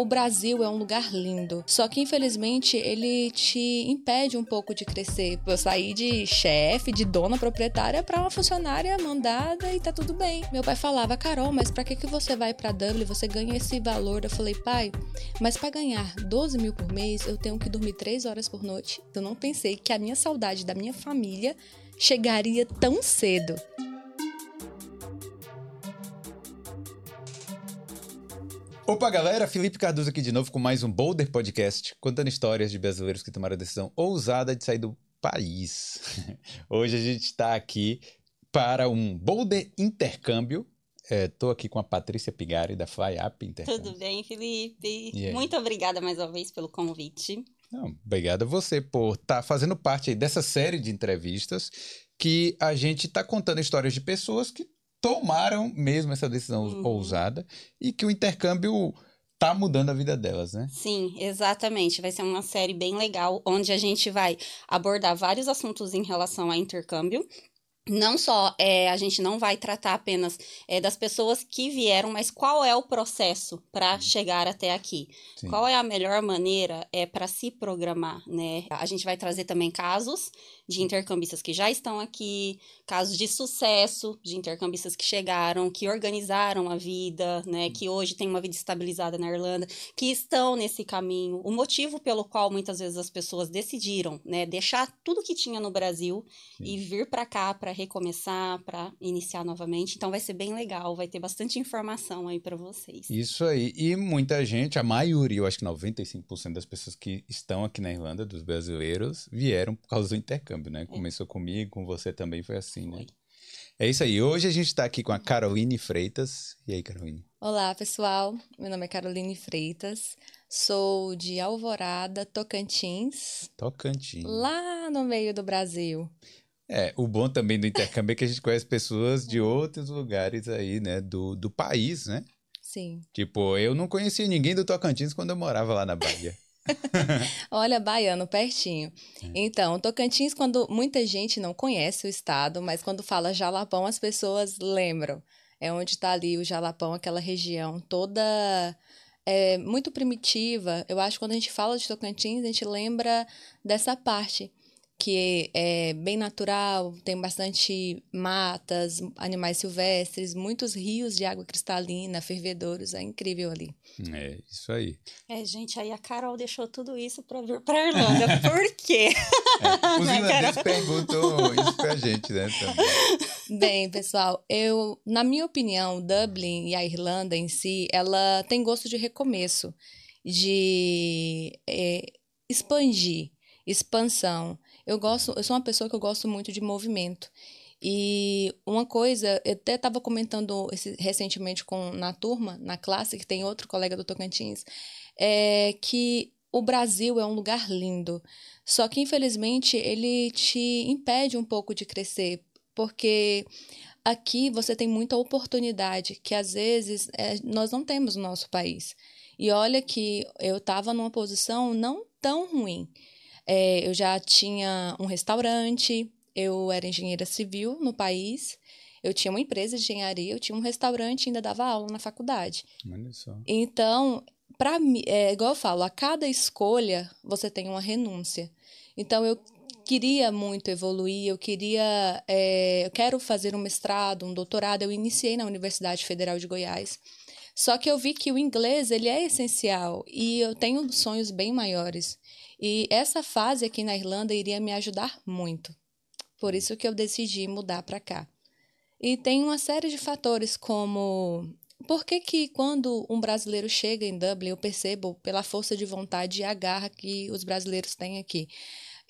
o Brasil é um lugar lindo, só que infelizmente ele te impede um pouco de crescer. Eu saí de chefe, de dona proprietária para uma funcionária mandada e tá tudo bem. Meu pai falava, Carol, mas para que que você vai para Dublin? Você ganha esse valor? Eu falei, pai, mas para ganhar 12 mil por mês eu tenho que dormir 3 horas por noite. Eu não pensei que a minha saudade da minha família chegaria tão cedo. Opa, galera! Felipe Cardoso aqui de novo com mais um Boulder Podcast, contando histórias de brasileiros que tomaram a decisão ousada de sair do país. Hoje a gente está aqui para um Boulder Intercâmbio. Estou é, aqui com a Patrícia Pigari, da FlyUp Intercâmbio. Tudo bem, Felipe? Muito obrigada mais uma vez pelo convite. Não, obrigado a você por estar tá fazendo parte dessa série de entrevistas que a gente está contando histórias de pessoas que tomaram mesmo essa decisão uhum. ousada e que o intercâmbio tá mudando a vida delas, né? Sim, exatamente. Vai ser uma série bem legal onde a gente vai abordar vários assuntos em relação a intercâmbio não só é, a gente não vai tratar apenas é, das pessoas que vieram, mas qual é o processo para chegar até aqui? Sim. Qual é a melhor maneira é, para se programar, né? A gente vai trazer também casos de intercambistas que já estão aqui, casos de sucesso de intercambistas que chegaram, que organizaram a vida, né? Que hoje tem uma vida estabilizada na Irlanda, que estão nesse caminho. O motivo pelo qual muitas vezes as pessoas decidiram, né? Deixar tudo que tinha no Brasil Sim. e vir para cá para recomeçar, para iniciar novamente. Então vai ser bem legal, vai ter bastante informação aí para vocês. Isso aí. E muita gente, a maioria, eu acho que 95% das pessoas que estão aqui na Irlanda, dos brasileiros, vieram por causa do intercâmbio, né? É. Começou é. comigo, com você também foi assim, né? foi. né? É isso aí. Hoje a gente está aqui com a Caroline Freitas. E aí, Caroline? Olá, pessoal. Meu nome é Caroline Freitas. Sou de Alvorada, Tocantins. Tocantins. Lá no meio do Brasil. É, o bom também do intercâmbio é que a gente conhece pessoas de outros lugares aí, né, do, do país, né? Sim. Tipo, eu não conhecia ninguém do Tocantins quando eu morava lá na Bahia. Olha, baiano, pertinho. É. Então, Tocantins, quando muita gente não conhece o estado, mas quando fala Jalapão, as pessoas lembram. É onde está ali o Jalapão, aquela região toda é, muito primitiva. Eu acho que quando a gente fala de Tocantins, a gente lembra dessa parte que é bem natural, tem bastante matas, animais silvestres, muitos rios de água cristalina, fervedouros, é incrível ali. É, isso aí. É, gente, aí a Carol deixou tudo isso para vir para Irlanda. Por quê? É, os né, irlandeses perguntam isso pra gente, né? Também. Bem, pessoal, eu, na minha opinião, Dublin e a Irlanda em si, ela tem gosto de recomeço, de é, expandir, expansão. Eu gosto, eu sou uma pessoa que eu gosto muito de movimento. E uma coisa, eu até estava comentando esse, recentemente com na turma, na classe, que tem outro colega do Tocantins, é que o Brasil é um lugar lindo. Só que, infelizmente, ele te impede um pouco de crescer, porque aqui você tem muita oportunidade que às vezes é, nós não temos no nosso país. E olha que eu estava numa posição não tão ruim. É, eu já tinha um restaurante, eu era engenheira civil no país, eu tinha uma empresa de engenharia, eu tinha um restaurante e ainda dava aula na faculdade. Olha só. Então, para mim, é, igual eu falo, a cada escolha você tem uma renúncia. Então, eu queria muito evoluir, eu queria, é, eu quero fazer um mestrado, um doutorado. Eu iniciei na Universidade Federal de Goiás. Só que eu vi que o inglês ele é essencial e eu tenho sonhos bem maiores. E essa fase aqui na Irlanda iria me ajudar muito. Por isso que eu decidi mudar para cá. E tem uma série de fatores como por que, que quando um brasileiro chega em Dublin, eu percebo pela força de vontade e a garra que os brasileiros têm aqui.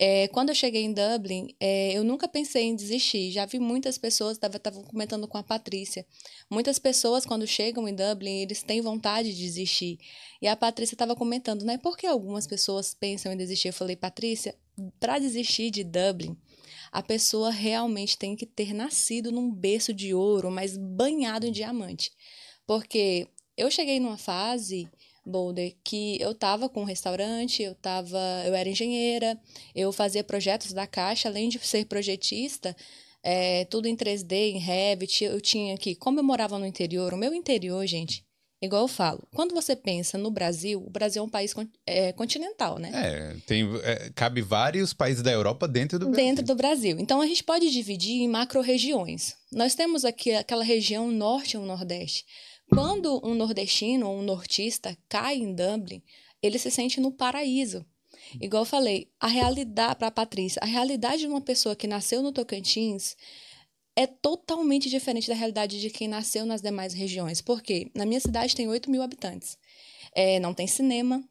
É, quando eu cheguei em Dublin, é, eu nunca pensei em desistir. Já vi muitas pessoas, estavam comentando com a Patrícia. Muitas pessoas, quando chegam em Dublin, eles têm vontade de desistir. E a Patrícia estava comentando, né? Por que algumas pessoas pensam em desistir? Eu falei, Patrícia, para desistir de Dublin, a pessoa realmente tem que ter nascido num berço de ouro, mas banhado em diamante. Porque eu cheguei numa fase Boulder, que eu estava com um restaurante, eu tava, eu era engenheira, eu fazia projetos da Caixa, além de ser projetista, é, tudo em 3D, em Revit, eu tinha que, como eu morava no interior, o meu interior, gente, igual eu falo, quando você pensa no Brasil, o Brasil é um país é, continental, né? É, tem, é, cabe vários países da Europa dentro do Brasil. Dentro do Brasil. Então a gente pode dividir em macro-regiões. Nós temos aqui aquela região norte e o nordeste. Quando um nordestino ou um nortista cai em Dublin, ele se sente no paraíso. Igual eu falei, a realidade, para a Patrícia, a realidade de uma pessoa que nasceu no Tocantins é totalmente diferente da realidade de quem nasceu nas demais regiões. Porque na minha cidade tem 8 mil habitantes. É, não tem cinema.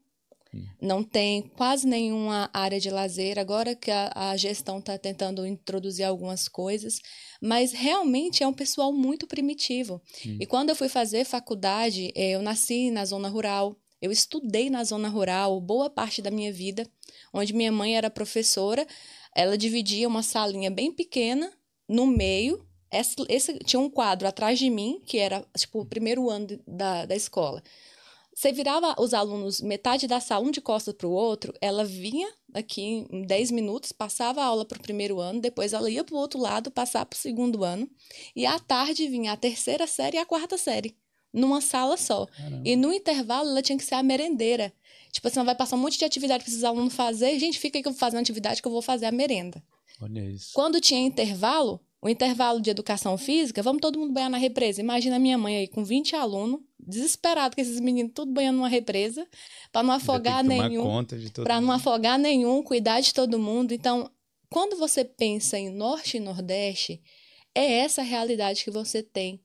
Não tem quase nenhuma área de lazer. Agora que a, a gestão está tentando introduzir algumas coisas, mas realmente é um pessoal muito primitivo. Hum. E quando eu fui fazer faculdade, é, eu nasci na zona rural. Eu estudei na zona rural boa parte da minha vida, onde minha mãe era professora. Ela dividia uma salinha bem pequena no meio. Esse, esse, tinha um quadro atrás de mim, que era tipo o primeiro ano de, da, da escola. Você virava os alunos metade da sala, um de costas para o outro, ela vinha aqui em 10 minutos, passava a aula para o primeiro ano, depois ela ia para o outro lado, passar para o segundo ano, e à tarde vinha a terceira série e a quarta série numa sala só. Caramba. E no intervalo ela tinha que ser a merendeira. Tipo assim, ela vai passar um monte de atividade para esses alunos fazer. Gente, fica aí que eu vou fazer uma atividade que eu vou fazer a merenda. Olha isso. Quando tinha intervalo, o intervalo de educação física, vamos todo mundo banhar na represa. Imagina a minha mãe aí com 20 alunos, desesperado com esses meninos tudo banhando numa represa, para não afogar nenhum. Para não afogar nenhum, cuidar de todo mundo. Então, quando você pensa em norte e nordeste, é essa a realidade que você tem.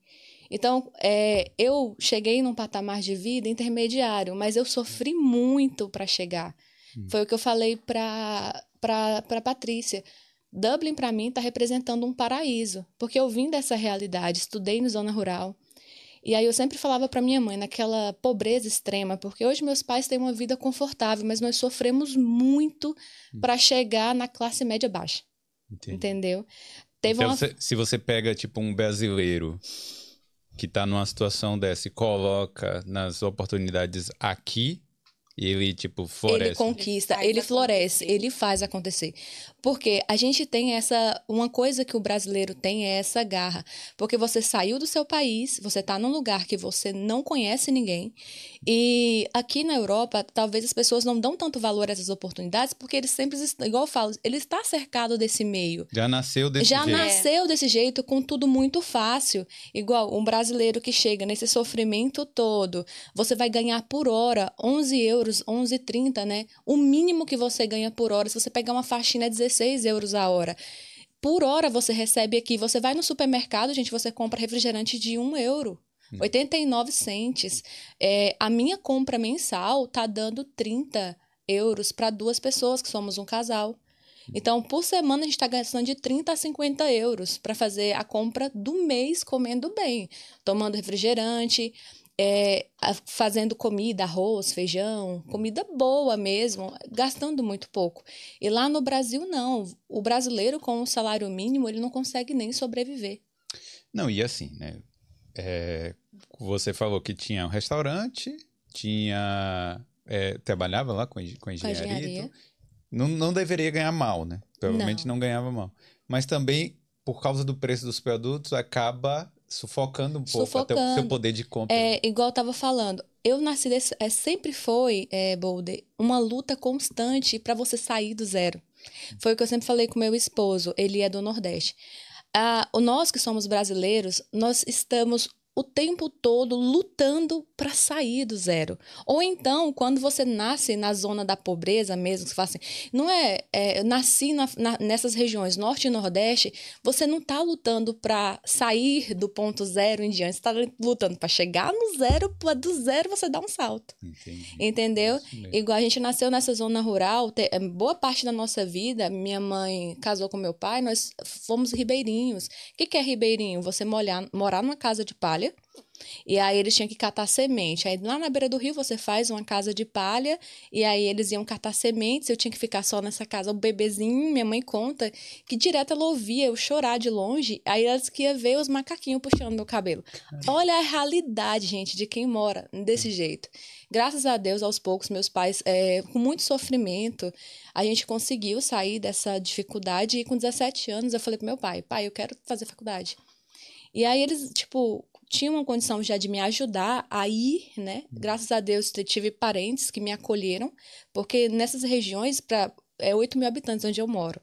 Então, é, eu cheguei num patamar de vida intermediário, mas eu sofri muito para chegar. Hum. Foi o que eu falei para para Patrícia. Dublin, para mim, está representando um paraíso, porque eu vim dessa realidade, estudei na zona rural. E aí eu sempre falava para minha mãe, naquela pobreza extrema, porque hoje meus pais têm uma vida confortável, mas nós sofremos muito hum. para chegar na classe média baixa. Entendi. Entendeu? Teve então, uma... se você pega, tipo, um brasileiro que está numa situação dessa e coloca nas oportunidades aqui, ele, tipo, floresce. Ele conquista, ele, ele floresce, ele faz acontecer. Porque a gente tem essa. Uma coisa que o brasileiro tem é essa garra. Porque você saiu do seu país, você está num lugar que você não conhece ninguém. E aqui na Europa, talvez as pessoas não dão tanto valor a essas oportunidades, porque eles sempre, igual eu falo, ele está cercado desse meio. Já nasceu desse Já jeito. Já nasceu desse jeito, com tudo muito fácil. Igual um brasileiro que chega nesse sofrimento todo, você vai ganhar por hora 11 euros, 11,30, né? O mínimo que você ganha por hora, se você pegar uma faxina é 16 16 euros a hora. Por hora você recebe aqui, você vai no supermercado, gente, você compra refrigerante de 1 euro. 89 hum. centes. É, a minha compra mensal tá dando 30 euros para duas pessoas, que somos um casal. Então, por semana, a gente está gastando de 30 a 50 euros para fazer a compra do mês comendo bem, tomando refrigerante é, fazendo comida, arroz, feijão, comida boa mesmo, gastando muito pouco. E lá no Brasil, não. O brasileiro, com o salário mínimo, ele não consegue nem sobreviver. Não, e assim, né? É, você falou que tinha um restaurante, tinha. É, trabalhava lá com, com engenharia. Com engenharia. Então, não, não deveria ganhar mal, né? Provavelmente não. não ganhava mal. Mas também, por causa do preço dos produtos, acaba sufocando um pouco sufocando. até o seu poder de compra. É, igual eu tava falando, eu nasci desse, é, sempre foi, é, Boulder, uma luta constante para você sair do zero. Foi o que eu sempre falei com meu esposo, ele é do Nordeste. Ah, nós que somos brasileiros, nós estamos o tempo todo lutando para sair do zero. Ou então, quando você nasce na zona da pobreza mesmo, você fala assim, não é, é nasci na, na, nessas regiões norte e nordeste, você não está lutando para sair do ponto zero em diante, você está lutando para chegar no zero, para do zero você dar um salto. Entendi. Entendeu? Igual a gente nasceu nessa zona rural, te, é, boa parte da nossa vida, minha mãe casou com meu pai, nós fomos ribeirinhos. O que, que é ribeirinho? Você molhar, morar numa casa de palha, e aí eles tinham que catar semente. Aí lá na beira do rio você faz uma casa de palha e aí eles iam catar sementes. Eu tinha que ficar só nessa casa, o bebezinho. Minha mãe conta que direto ela ouvia eu chorar de longe. Aí elas que ia ver os macaquinhos puxando meu cabelo. Olha a realidade, gente, de quem mora desse jeito. Graças a Deus, aos poucos, meus pais, é, com muito sofrimento, a gente conseguiu sair dessa dificuldade. E com 17 anos eu falei pro meu pai: pai, eu quero fazer faculdade. E aí eles, tipo, tinham uma condição já de me ajudar a ir, né? Graças a Deus tive parentes que me acolheram, porque nessas regiões, para é 8 mil habitantes onde eu moro.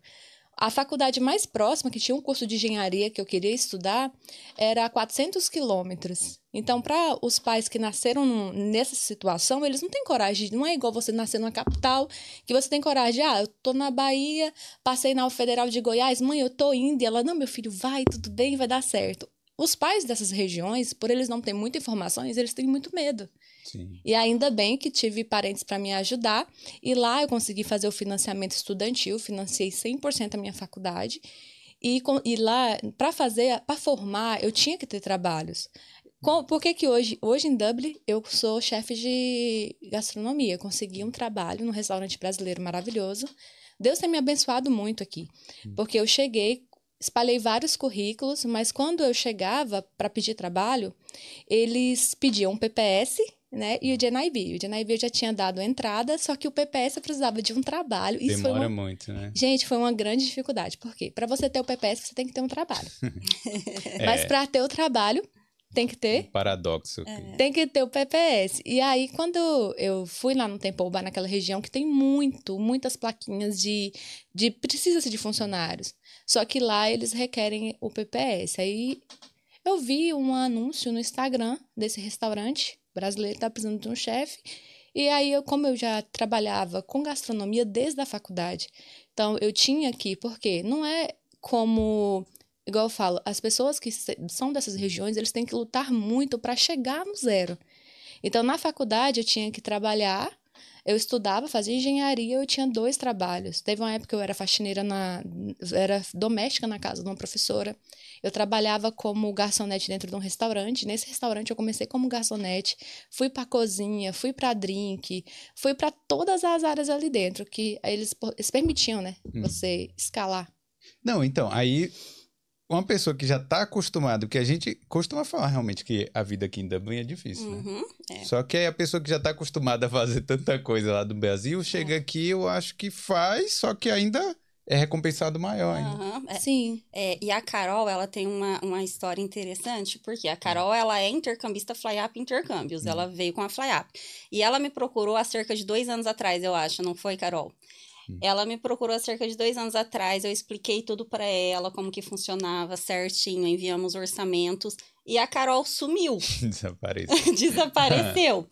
A faculdade mais próxima, que tinha um curso de engenharia que eu queria estudar, era a 400 quilômetros. Então, para os pais que nasceram nessa situação, eles não têm coragem. Não é igual você nascer numa capital, que você tem coragem. Ah, eu tô na Bahia, passei na Federal de Goiás, mãe, eu tô indo. E ela, não, meu filho, vai, tudo bem, vai dar certo. Os pais dessas regiões, por eles não terem muita informações, eles têm muito medo. Sim. E ainda bem que tive parentes para me ajudar. E lá eu consegui fazer o financiamento estudantil, financiei 100% a minha faculdade. E, e lá, para fazer, para formar, eu tinha que ter trabalhos. Com, por que, que hoje, hoje em Dublin eu sou chefe de gastronomia? Consegui um trabalho num restaurante brasileiro maravilhoso. Deus tem me abençoado muito aqui. Hum. Porque eu cheguei, espalhei vários currículos, mas quando eu chegava para pedir trabalho, eles pediam um PPS né? E o GNIB. O GNIB eu já tinha dado entrada, só que o PPS eu precisava de um trabalho. Isso Demora uma... muito, né? Gente, foi uma grande dificuldade. Por quê? Para você ter o PPS, você tem que ter um trabalho. é. Mas para ter o trabalho, tem que ter. Um paradoxo. É. Tem que ter o PPS. E aí, quando eu fui lá no Bar, naquela região que tem muito, muitas plaquinhas de, de precisa-se de funcionários. Só que lá eles requerem o PPS. Aí eu vi um anúncio no Instagram desse restaurante brasileiro está precisando de um chefe. E aí, eu, como eu já trabalhava com gastronomia desde a faculdade, então eu tinha aqui, porque não é como, igual eu falo, as pessoas que são dessas regiões, eles têm que lutar muito para chegar no zero. Então, na faculdade, eu tinha que trabalhar eu estudava, fazia engenharia, eu tinha dois trabalhos. Teve uma época que eu era faxineira na era doméstica na casa de uma professora. Eu trabalhava como garçonete dentro de um restaurante. Nesse restaurante eu comecei como garçonete, fui para cozinha, fui para drink, fui para todas as áreas ali dentro que eles, eles permitiam, né, hum. você escalar. Não, então, aí uma pessoa que já está acostumada, porque a gente costuma falar realmente que a vida aqui em Dublin é difícil, né? uhum, né? É. Só que aí a pessoa que já está acostumada a fazer tanta coisa lá do Brasil, chega é. aqui, eu acho que faz, só que ainda é recompensado maior ainda. Uhum, é, Sim. É, e a Carol, ela tem uma, uma história interessante, porque a Carol, ela é intercambista Flyup Intercâmbios, uhum. ela veio com a Flyup. E ela me procurou há cerca de dois anos atrás, eu acho, não foi, Carol? Ela me procurou há cerca de dois anos atrás, eu expliquei tudo para ela, como que funcionava certinho, enviamos orçamentos e a Carol sumiu. Desapareceu. Desapareceu.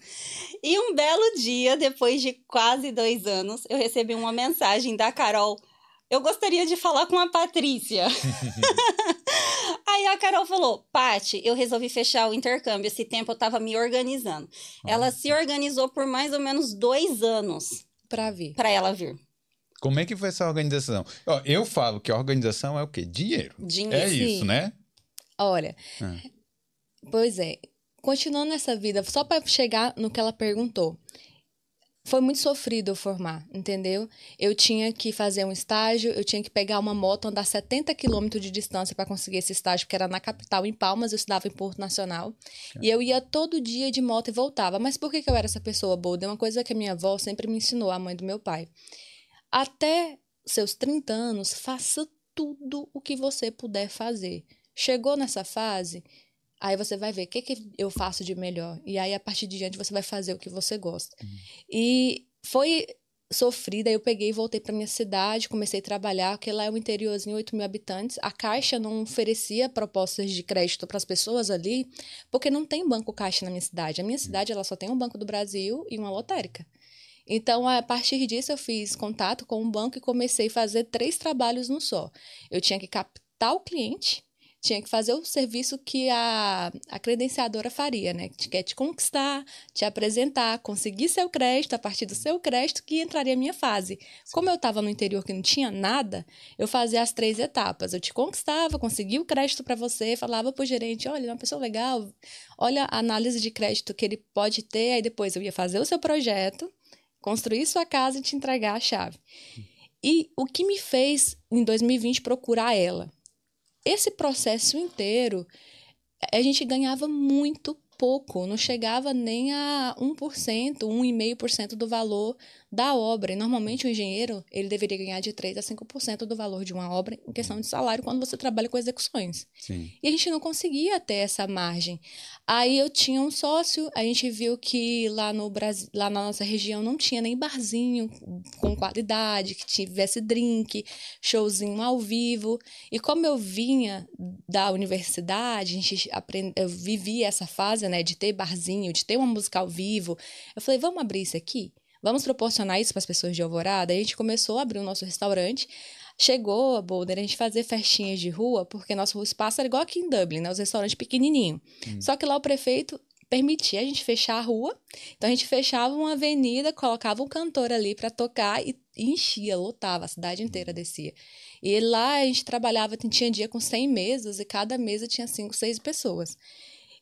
e um belo dia, depois de quase dois anos, eu recebi uma mensagem da Carol. Eu gostaria de falar com a Patrícia. Aí a Carol falou: Pati, eu resolvi fechar o intercâmbio. Esse tempo eu tava me organizando. Ela se organizou por mais ou menos dois anos. Para vir. Para ela vir. Como é que foi essa organização? Ó, eu falo que a organização é o quê? Dinheiro. Dinheiro. É Sim. isso, né? Olha, ah. pois é. Continuando essa vida, só para chegar no que ela perguntou. Foi muito sofrido eu formar, entendeu? Eu tinha que fazer um estágio, eu tinha que pegar uma moto, andar 70 quilômetros de distância para conseguir esse estágio, porque era na capital, em Palmas, eu estudava em Porto Nacional. É. E eu ia todo dia de moto e voltava. Mas por que, que eu era essa pessoa boa? É uma coisa que a minha avó sempre me ensinou, a mãe do meu pai. Até seus 30 anos, faça tudo o que você puder fazer. Chegou nessa fase, aí você vai ver o que, que eu faço de melhor. E aí, a partir de diante, você vai fazer o que você gosta. Uhum. E foi sofrida, eu peguei e voltei para minha cidade, comecei a trabalhar, porque lá é um interiorzinho, 8 mil habitantes. A Caixa não oferecia propostas de crédito para as pessoas ali, porque não tem banco Caixa na minha cidade. A minha cidade ela só tem um Banco do Brasil e uma lotérica. Então, a partir disso, eu fiz contato com um banco e comecei a fazer três trabalhos no só. Eu tinha que captar o cliente, tinha que fazer o serviço que a, a credenciadora faria, né? Que quer te conquistar, te apresentar, conseguir seu crédito, a partir do seu crédito que entraria a minha fase. Como eu estava no interior que não tinha nada, eu fazia as três etapas. Eu te conquistava, conseguia o crédito para você, falava para o gerente, olha, é uma pessoa legal, olha a análise de crédito que ele pode ter, aí depois eu ia fazer o seu projeto, construir sua casa e te entregar a chave. E o que me fez, em 2020, procurar ela? Esse processo inteiro, a gente ganhava muito pouco, não chegava nem a 1%, 1,5% do valor da obra. E normalmente o engenheiro, ele deveria ganhar de 3 a 5% do valor de uma obra em questão de salário quando você trabalha com execuções. Sim. E a gente não conseguia ter essa margem. Aí eu tinha um sócio, a gente viu que lá no Brasil, lá na nossa região não tinha nem barzinho com qualidade, que tivesse drink, showzinho ao vivo. E como eu vinha da universidade, a gente aprend... eu vivi essa fase, né, de ter barzinho, de ter uma música ao vivo. Eu falei, vamos abrir isso aqui? Vamos proporcionar isso para as pessoas de Alvorada? A gente começou a abrir o nosso restaurante. Chegou a Boulder a gente fazer festinhas de rua, porque nosso espaço era igual aqui em Dublin, né? Os restaurantes pequenininho. Hum. Só que lá o prefeito permitia a gente fechar a rua. Então a gente fechava uma avenida, colocava um cantor ali para tocar e enchia, lotava, a cidade inteira descia. E lá a gente trabalhava, tinha dia com 100 mesas e cada mesa tinha 5, 6 pessoas.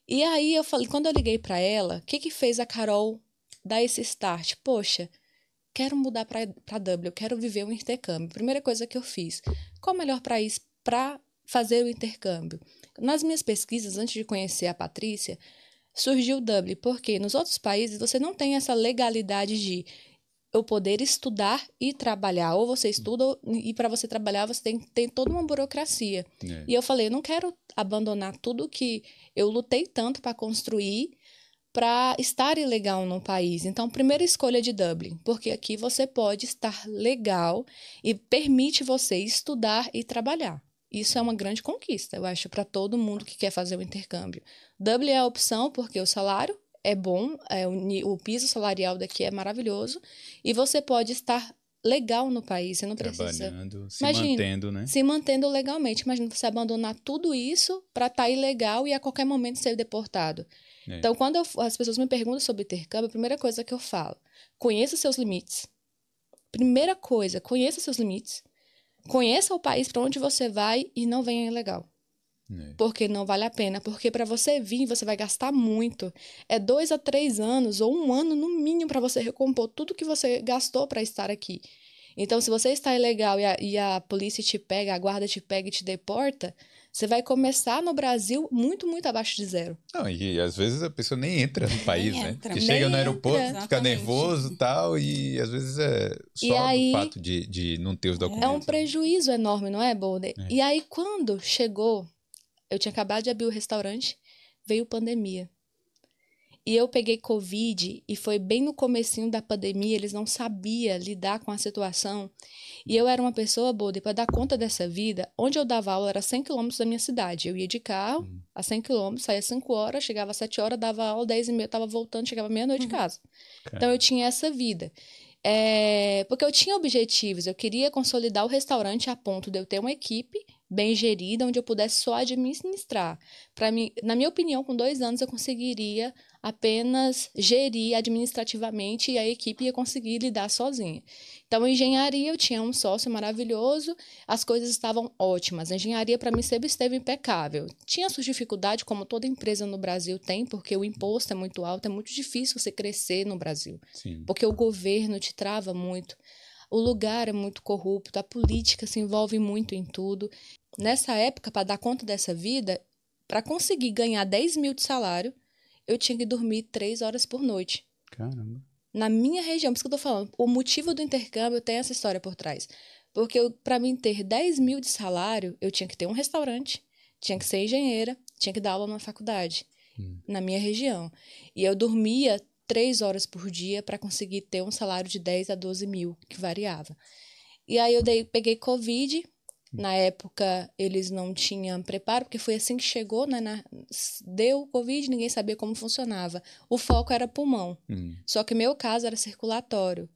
E aí eu falei, quando eu liguei para ela, o que que fez a Carol dar esse start. Poxa, quero mudar para Dublin, eu quero viver um intercâmbio. Primeira coisa que eu fiz, qual o melhor país para fazer o intercâmbio? Nas minhas pesquisas, antes de conhecer a Patrícia, surgiu Dublin, porque nos outros países você não tem essa legalidade de eu poder estudar e trabalhar. Ou você estuda e para você trabalhar você tem, tem toda uma burocracia. É. E eu falei, eu não quero abandonar tudo que eu lutei tanto para construir para estar ilegal no país. Então, primeira escolha de Dublin, porque aqui você pode estar legal e permite você estudar e trabalhar. Isso é uma grande conquista, eu acho, para todo mundo que quer fazer o intercâmbio. Dublin é a opção porque o salário é bom, é, o, o piso salarial daqui é maravilhoso e você pode estar legal no país. Você não precisa. Trabalhando, se Imagina, mantendo, né? Se mantendo legalmente. Imagina você abandonar tudo isso para estar tá ilegal e a qualquer momento ser deportado. É. Então, quando eu, as pessoas me perguntam sobre intercâmbio, a primeira coisa que eu falo, conheça seus limites. Primeira coisa, conheça seus limites. Conheça o país para onde você vai e não venha ilegal. É. Porque não vale a pena. Porque para você vir, você vai gastar muito. É dois a três anos ou um ano no mínimo para você recompor tudo que você gastou para estar aqui. Então, se você está ilegal e a, e a polícia te pega, a guarda te pega e te deporta, você vai começar no Brasil muito, muito abaixo de zero. Não, e às vezes a pessoa nem entra no país, nem né? Entra. Que chega no aeroporto, entra. fica nervoso e tal, e às vezes é só aí, o fato de, de não ter os documentos. É um prejuízo enorme, não é, Boulder? É. E aí, quando chegou, eu tinha acabado de abrir o restaurante, veio pandemia. E eu peguei Covid e foi bem no comecinho da pandemia, eles não sabiam lidar com a situação. E eu era uma pessoa boa, para dar conta dessa vida, onde eu dava aula era 100 quilômetros da minha cidade. Eu ia de carro uhum. a 100 quilômetros, saía 5 horas, chegava às 7 horas, dava aula, 10 e meia, estava voltando, chegava meia-noite uhum. de casa. Então eu tinha essa vida. É, porque eu tinha objetivos, eu queria consolidar o restaurante a ponto de eu ter uma equipe bem gerida, onde eu pudesse só administrar. Para mim, na minha opinião, com dois anos eu conseguiria apenas gerir administrativamente e a equipe ia conseguir lidar sozinha. Então, engenharia, eu tinha um sócio maravilhoso, as coisas estavam ótimas. A engenharia, para mim, sempre esteve impecável. Tinha suas dificuldades, como toda empresa no Brasil tem, porque o imposto é muito alto, é muito difícil você crescer no Brasil. Sim. Porque o governo te trava muito. O lugar é muito corrupto, a política se envolve muito em tudo. Nessa época, para dar conta dessa vida, para conseguir ganhar 10 mil de salário, eu tinha que dormir três horas por noite. Caramba. Na minha região, por isso que eu tô falando, o motivo do intercâmbio tem essa história por trás. Porque para mim ter 10 mil de salário, eu tinha que ter um restaurante, tinha que ser engenheira, tinha que dar aula na faculdade, hum. na minha região. E eu dormia três horas por dia para conseguir ter um salário de 10 a 12 mil, que variava. E aí eu dei, peguei Covid, na época, eles não tinham preparo, porque foi assim que chegou, né? Na, deu Covid, ninguém sabia como funcionava. O foco era pulmão. Hum. Só que meu caso era circulatório.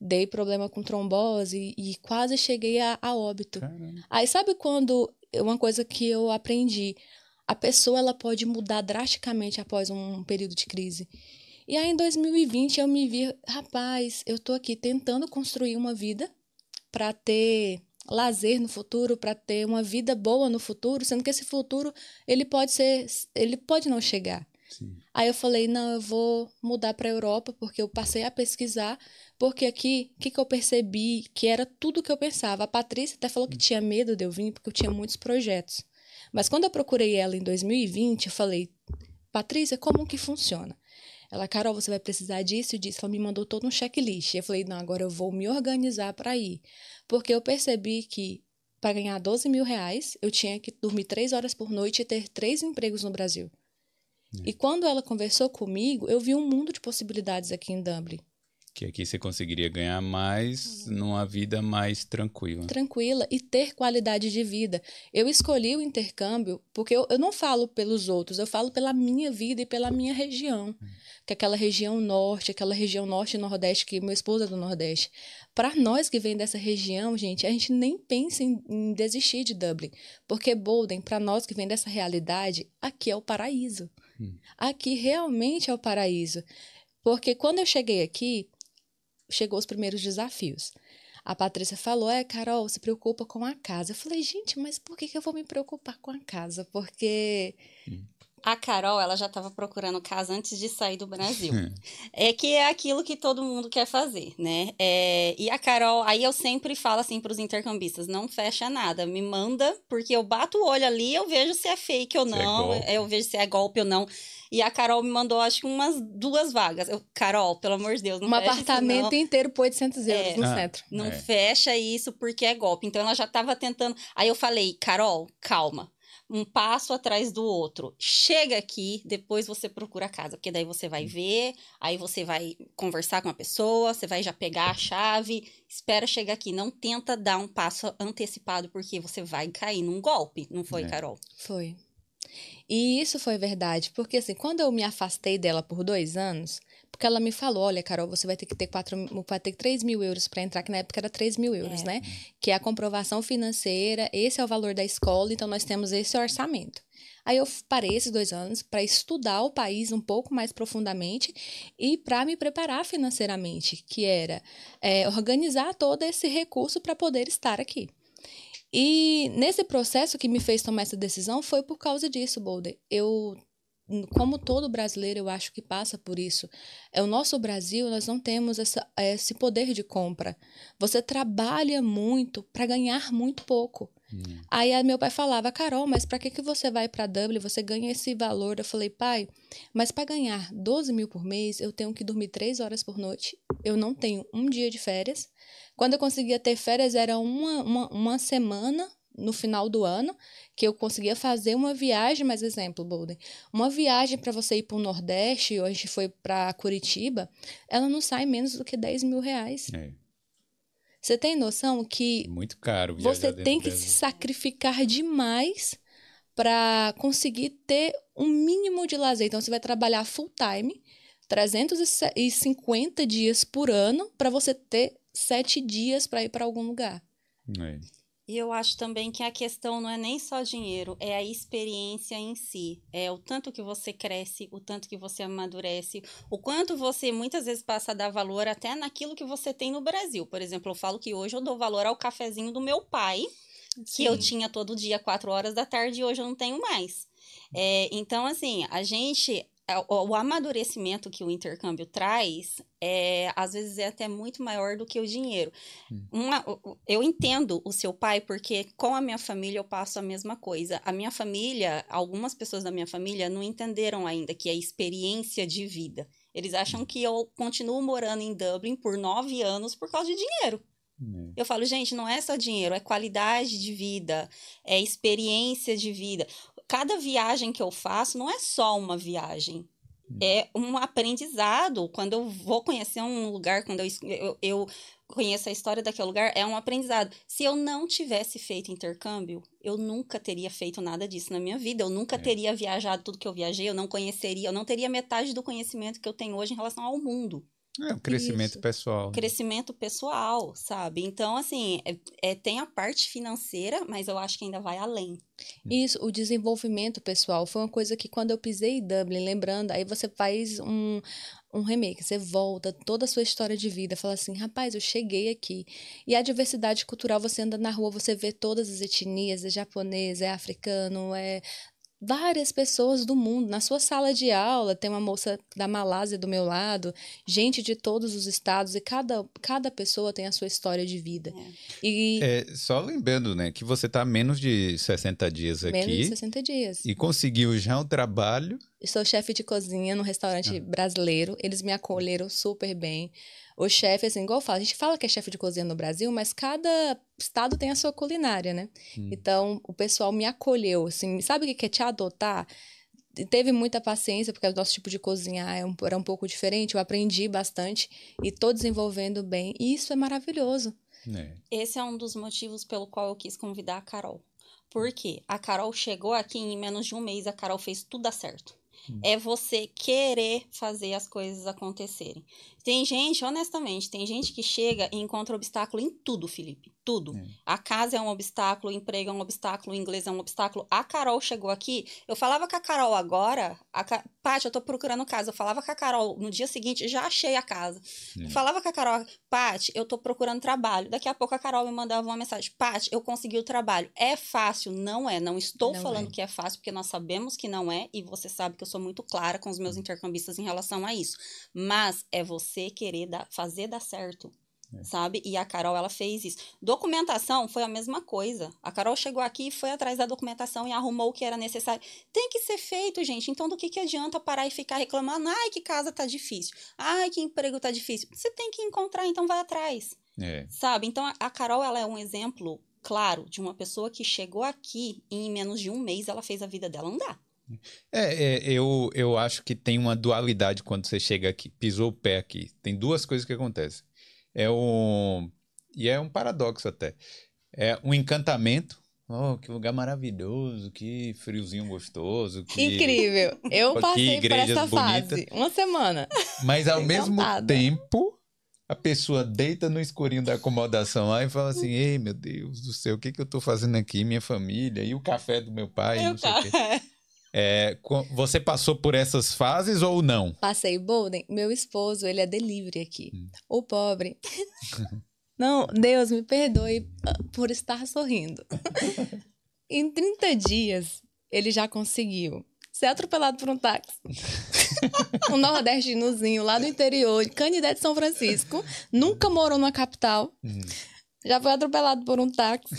Dei problema com trombose e, e quase cheguei a, a óbito. Caramba. Aí, sabe quando. Uma coisa que eu aprendi: a pessoa ela pode mudar drasticamente após um período de crise. E aí, em 2020, eu me vi, rapaz, eu tô aqui tentando construir uma vida para ter lazer no futuro, para ter uma vida boa no futuro, sendo que esse futuro ele pode ser, ele pode não chegar. Sim. Aí eu falei, não, eu vou mudar para a Europa, porque eu passei a pesquisar, porque aqui, o que, que eu percebi, que era tudo que eu pensava. A Patrícia até falou que tinha medo de eu vir, porque eu tinha muitos projetos. Mas quando eu procurei ela em 2020, eu falei, Patrícia, como que funciona? Ela, Carol, você vai precisar disso e disso. Ela me mandou todo um checklist. Eu falei, não, agora eu vou me organizar para ir. Porque eu percebi que para ganhar 12 mil reais, eu tinha que dormir três horas por noite e ter três empregos no Brasil. É. E quando ela conversou comigo, eu vi um mundo de possibilidades aqui em Dublin. Que aqui você conseguiria ganhar mais uhum. numa vida mais tranquila. Tranquila e ter qualidade de vida. Eu escolhi o intercâmbio porque eu, eu não falo pelos outros, eu falo pela minha vida e pela minha região. Uhum. Que é aquela região norte, aquela região norte e nordeste, que meu esposo é do nordeste. Para nós que vem dessa região, gente, a gente nem pensa em, em desistir de Dublin. Porque Bolden, para nós que vem dessa realidade, aqui é o paraíso. Hum. Aqui realmente é o paraíso. Porque quando eu cheguei aqui, chegou os primeiros desafios. A Patrícia falou: É, Carol, se preocupa com a casa. Eu falei: Gente, mas por que, que eu vou me preocupar com a casa? Porque. Hum. A Carol, ela já estava procurando casa antes de sair do Brasil. é que é aquilo que todo mundo quer fazer, né? É, e a Carol, aí eu sempre falo assim para os intercambistas: não fecha nada, me manda, porque eu bato o olho ali, eu vejo se é fake ou é não, é eu vejo se é golpe ou não. E a Carol me mandou, acho que umas duas vagas. Eu, Carol, pelo amor de Deus, não um fecha apartamento isso, inteiro por 800 euros é, no ah, centro. Não é. fecha isso porque é golpe. Então ela já estava tentando. Aí eu falei, Carol, calma um passo atrás do outro. Chega aqui, depois você procura a casa, porque daí você vai ver, aí você vai conversar com a pessoa, você vai já pegar a chave, espera chegar aqui, não tenta dar um passo antecipado porque você vai cair num golpe, não foi, é. Carol? Foi. E isso foi verdade, porque assim, quando eu me afastei dela por dois anos, porque ela me falou, olha, Carol, você vai ter que ter quatro, vai ter 3 mil euros para entrar, que na época era 3 mil euros, é. né? Que é a comprovação financeira, esse é o valor da escola, então nós temos esse orçamento. Aí eu parei esses dois anos para estudar o país um pouco mais profundamente e para me preparar financeiramente, que era é, organizar todo esse recurso para poder estar aqui. E nesse processo que me fez tomar essa decisão foi por causa disso, Boulder. Eu como todo brasileiro, eu acho que passa por isso. É o nosso Brasil, nós não temos essa, esse poder de compra. Você trabalha muito para ganhar muito pouco. Hum. Aí meu pai falava, Carol, mas para que, que você vai para Dublin? Você ganha esse valor. Eu falei, pai, mas para ganhar 12 mil por mês, eu tenho que dormir três horas por noite. Eu não tenho um dia de férias. Quando eu conseguia ter férias, era uma, uma, uma semana no final do ano, que eu conseguia fazer uma viagem, mais exemplo, Bolden, uma viagem para você ir para o Nordeste, ou a gente foi para Curitiba, ela não sai menos do que 10 mil reais. É. Você tem noção que muito caro você tem que se sacrificar demais para conseguir ter um mínimo de lazer. Então você vai trabalhar full time, 350 dias por ano para você ter sete dias para ir para algum lugar. É. E eu acho também que a questão não é nem só dinheiro, é a experiência em si. É o tanto que você cresce, o tanto que você amadurece, o quanto você muitas vezes passa a dar valor até naquilo que você tem no Brasil. Por exemplo, eu falo que hoje eu dou valor ao cafezinho do meu pai, Sim. que eu tinha todo dia, quatro horas da tarde, e hoje eu não tenho mais. É, então, assim, a gente é, o, amadurecimento que o intercâmbio traz é às vezes é até muito maior do que o dinheiro. Hum. Uma, eu entendo o seu pai porque com a minha família eu passo a mesma coisa. A minha família, algumas pessoas da minha família não entenderam ainda que é experiência de vida. Eles acham que eu continuo morando em Dublin por nove anos por causa de dinheiro. Hum. Eu falo, gente, não é só dinheiro, é qualidade de vida, é experiência de vida cada viagem que eu faço não é só uma viagem. Hum. É um aprendizado. Quando eu vou conhecer um lugar, quando eu, eu, eu conheço a história daquele lugar, é um aprendizado. Se eu não tivesse feito intercâmbio, eu nunca teria feito nada disso na minha vida. Eu nunca é. teria viajado tudo que eu viajei, eu não conheceria, eu não teria metade do conhecimento que eu tenho hoje em relação ao mundo. É um crescimento Isso. pessoal. Né? Crescimento pessoal, sabe? Então, assim, é, é, tem a parte financeira, mas eu acho que ainda vai além. Isso, o desenvolvimento pessoal foi uma coisa que quando eu pisei em Dublin, lembrando, aí você faz um, um remake, você volta toda a sua história de vida, fala assim, rapaz, eu cheguei aqui. E a diversidade cultural, você anda na rua, você vê todas as etnias, é japonês, é africano, é várias pessoas do mundo. Na sua sala de aula tem uma moça da Malásia do meu lado, gente de todos os estados e cada, cada pessoa tem a sua história de vida. É. E é, só lembrando, né, que você está menos de 60 dias aqui. Menos de 60 dias. E conseguiu já um trabalho sou chefe de cozinha num restaurante ah. brasileiro. Eles me acolheram super bem. O chefe, assim, igual eu falo, a gente fala que é chefe de cozinha no Brasil, mas cada estado tem a sua culinária, né? Hum. Então, o pessoal me acolheu, assim, sabe o que é te adotar? Teve muita paciência, porque o nosso tipo de cozinhar é era um pouco diferente, eu aprendi bastante e tô desenvolvendo bem, e isso é maravilhoso. É. Esse é um dos motivos pelo qual eu quis convidar a Carol. Porque a Carol chegou aqui em menos de um mês, a Carol fez tudo dar certo. Hum. É você querer fazer as coisas acontecerem. Tem gente, honestamente, tem gente que chega e encontra obstáculo em tudo, Felipe. Tudo. É. A casa é um obstáculo, o emprego é um obstáculo, o inglês é um obstáculo. A Carol chegou aqui, eu falava com a Carol agora, a Ca... Paty, eu tô procurando casa. Eu falava com a Carol no dia seguinte, já achei a casa. É. Falava com a Carol, Paty, eu tô procurando trabalho. Daqui a pouco a Carol me mandava uma mensagem, Paty, eu consegui o trabalho. É fácil? Não é. Não estou não falando é. que é fácil, porque nós sabemos que não é, e você sabe que eu sou muito clara com os meus intercambistas em relação a isso. Mas é você querer dar, fazer dar certo. É. Sabe? E a Carol, ela fez isso. Documentação foi a mesma coisa. A Carol chegou aqui, foi atrás da documentação e arrumou o que era necessário. Tem que ser feito, gente. Então, do que, que adianta parar e ficar reclamando? Ai, que casa tá difícil. Ai, que emprego tá difícil. Você tem que encontrar, então vai atrás. É. Sabe? Então, a Carol, ela é um exemplo claro de uma pessoa que chegou aqui e em menos de um mês ela fez a vida dela andar. É, é, eu, eu acho que tem uma dualidade quando você chega aqui, pisou o pé aqui. Tem duas coisas que acontecem é um. E é um paradoxo até. É um encantamento. Oh, que lugar maravilhoso, que friozinho gostoso. Que... Incrível. Eu passei por essa bonitas. fase. Uma semana. Mas ao mesmo tempo, a pessoa deita no escurinho da acomodação lá e fala assim: Ei, meu Deus do céu, o que, que eu tô fazendo aqui? Minha família, e o café do meu pai, não sei o quê. É, você passou por essas fases ou não? Passei, Bolden. Meu esposo, ele é delivery aqui. Hum. O pobre. não, Deus me perdoe ah, por estar sorrindo. em 30 dias, ele já conseguiu ser atropelado por um táxi. um nordestinozinho lá do interior, de Canidé de São Francisco. Nunca morou numa capital. Hum. Já foi atropelado por um táxi.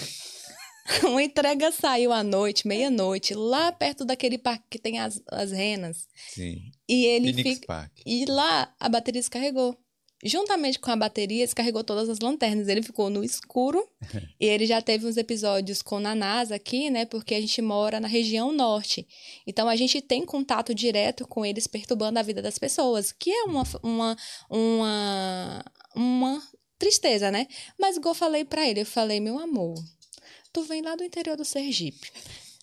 Uma entrega saiu à noite, meia-noite, lá perto daquele parque que tem as, as renas. Sim. E ele fica. Park. E lá a bateria descarregou. Juntamente com a bateria, descarregou todas as lanternas. Ele ficou no escuro. e ele já teve uns episódios com a NASA aqui, né? Porque a gente mora na região norte. Então a gente tem contato direto com eles perturbando a vida das pessoas, que é uma, uma, uma, uma tristeza, né? Mas igual eu falei para ele, eu falei, meu amor, Tu vem lá do interior do Sergipe.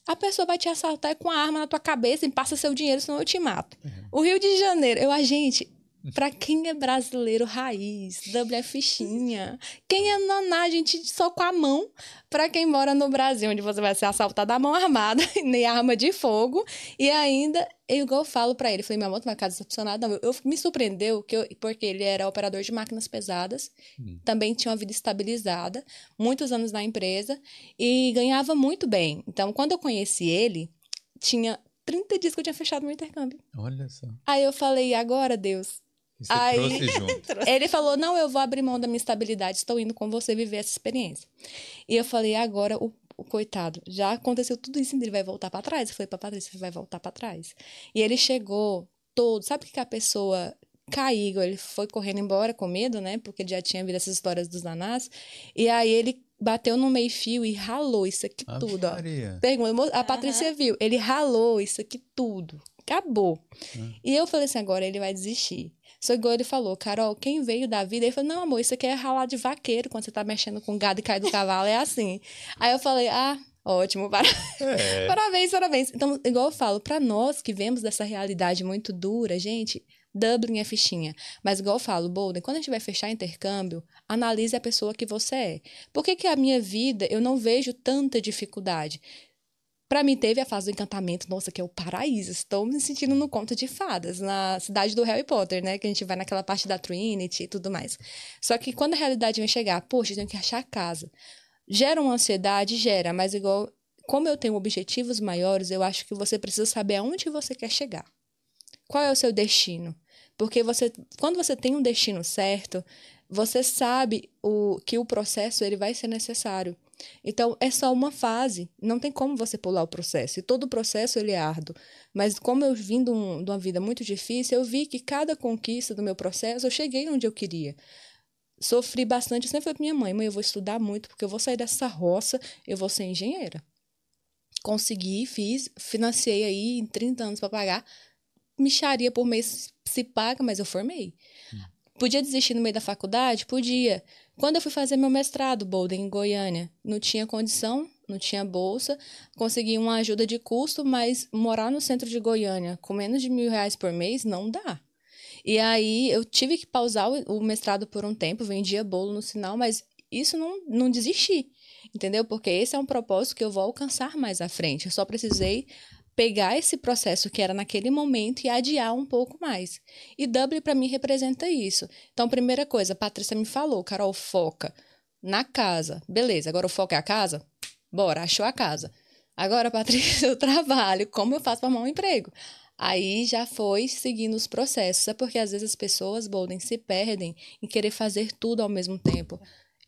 A pessoa vai te assaltar com a arma na tua cabeça e passa seu dinheiro, senão eu te mato. Uhum. O Rio de Janeiro, eu, a gente, Pra quem é brasileiro raiz, W é fichinha. Quem é naná, a gente só com a mão. Pra quem mora no Brasil, onde você vai ser assaltado à mão armada, nem arma de fogo. E ainda, eu igual eu falo pra ele, falei, minha moto, uma casa decepcionada. Não, eu, me surpreendeu, que eu, porque ele era operador de máquinas pesadas, hum. também tinha uma vida estabilizada, muitos anos na empresa, e ganhava muito bem. Então, quando eu conheci ele, tinha 30 dias que eu tinha fechado meu intercâmbio. Olha só. Aí eu falei, agora Deus, você Aí, ele falou: Não, eu vou abrir mão da minha estabilidade, estou indo com você viver essa experiência. E eu falei: Agora, o, o coitado, já aconteceu tudo isso, ele vai voltar para trás. Eu falei para Patrícia: Você vai voltar para trás. E ele chegou todo. Sabe o que a pessoa caiu? Ele foi correndo embora com medo, né? Porque ele já tinha visto essas histórias dos nanás. E aí ele bateu no meio-fio e ralou isso aqui a tudo, Maria. ó. Pergunta, a Patrícia uhum. viu, ele ralou isso aqui tudo. Acabou. Uhum. E eu falei assim, agora ele vai desistir. Só igual ele falou, Carol, quem veio da vida? Ele falou, não, amor, isso aqui é ralar de vaqueiro, quando você tá mexendo com gado e cai do cavalo, é assim. Aí eu falei, ah, ótimo, para... é. parabéns, parabéns. Então, igual eu falo, para nós que vemos dessa realidade muito dura, gente, Dublin é fichinha. Mas igual eu falo, Bolden, quando a gente vai fechar intercâmbio, analise a pessoa que você é. Por que, que a minha vida eu não vejo tanta dificuldade? Para mim, teve a fase do encantamento, nossa, que é o paraíso. Estou me sentindo no conto de fadas, na cidade do Harry Potter, né? Que a gente vai naquela parte da Trinity e tudo mais. Só que quando a realidade vem chegar, poxa, eu tenho que achar casa. Gera uma ansiedade? Gera, mas igual. Como eu tenho objetivos maiores, eu acho que você precisa saber aonde você quer chegar. Qual é o seu destino? Porque você, quando você tem um destino certo, você sabe o, que o processo ele vai ser necessário. Então, é só uma fase, não tem como você pular o processo. E todo o processo ele é árduo. Mas como eu vim de, um, de uma vida muito difícil, eu vi que cada conquista do meu processo, eu cheguei onde eu queria. Sofri bastante, eu sempre falei para minha mãe, mãe, eu vou estudar muito, porque eu vou sair dessa roça, eu vou ser engenheira. Consegui, fiz, financiei aí em 30 anos para pagar. Micharia por mês se paga, mas eu formei. Hum. Podia desistir no meio da faculdade? Podia. Quando eu fui fazer meu mestrado, Bolden, em Goiânia, não tinha condição, não tinha bolsa, consegui uma ajuda de custo, mas morar no centro de Goiânia com menos de mil reais por mês não dá. E aí eu tive que pausar o mestrado por um tempo, vendia bolo no sinal, mas isso não, não desisti, entendeu? Porque esse é um propósito que eu vou alcançar mais à frente. Eu só precisei pegar esse processo que era naquele momento e adiar um pouco mais. E Dublin para mim representa isso. Então, primeira coisa, a Patrícia me falou, Carol, foca na casa. Beleza, agora o foco é a casa? Bora, achou a casa. Agora, Patrícia, eu trabalho, como eu faço para arrumar um emprego? Aí já foi seguindo os processos. É porque às vezes as pessoas, Bolden, se perdem em querer fazer tudo ao mesmo tempo.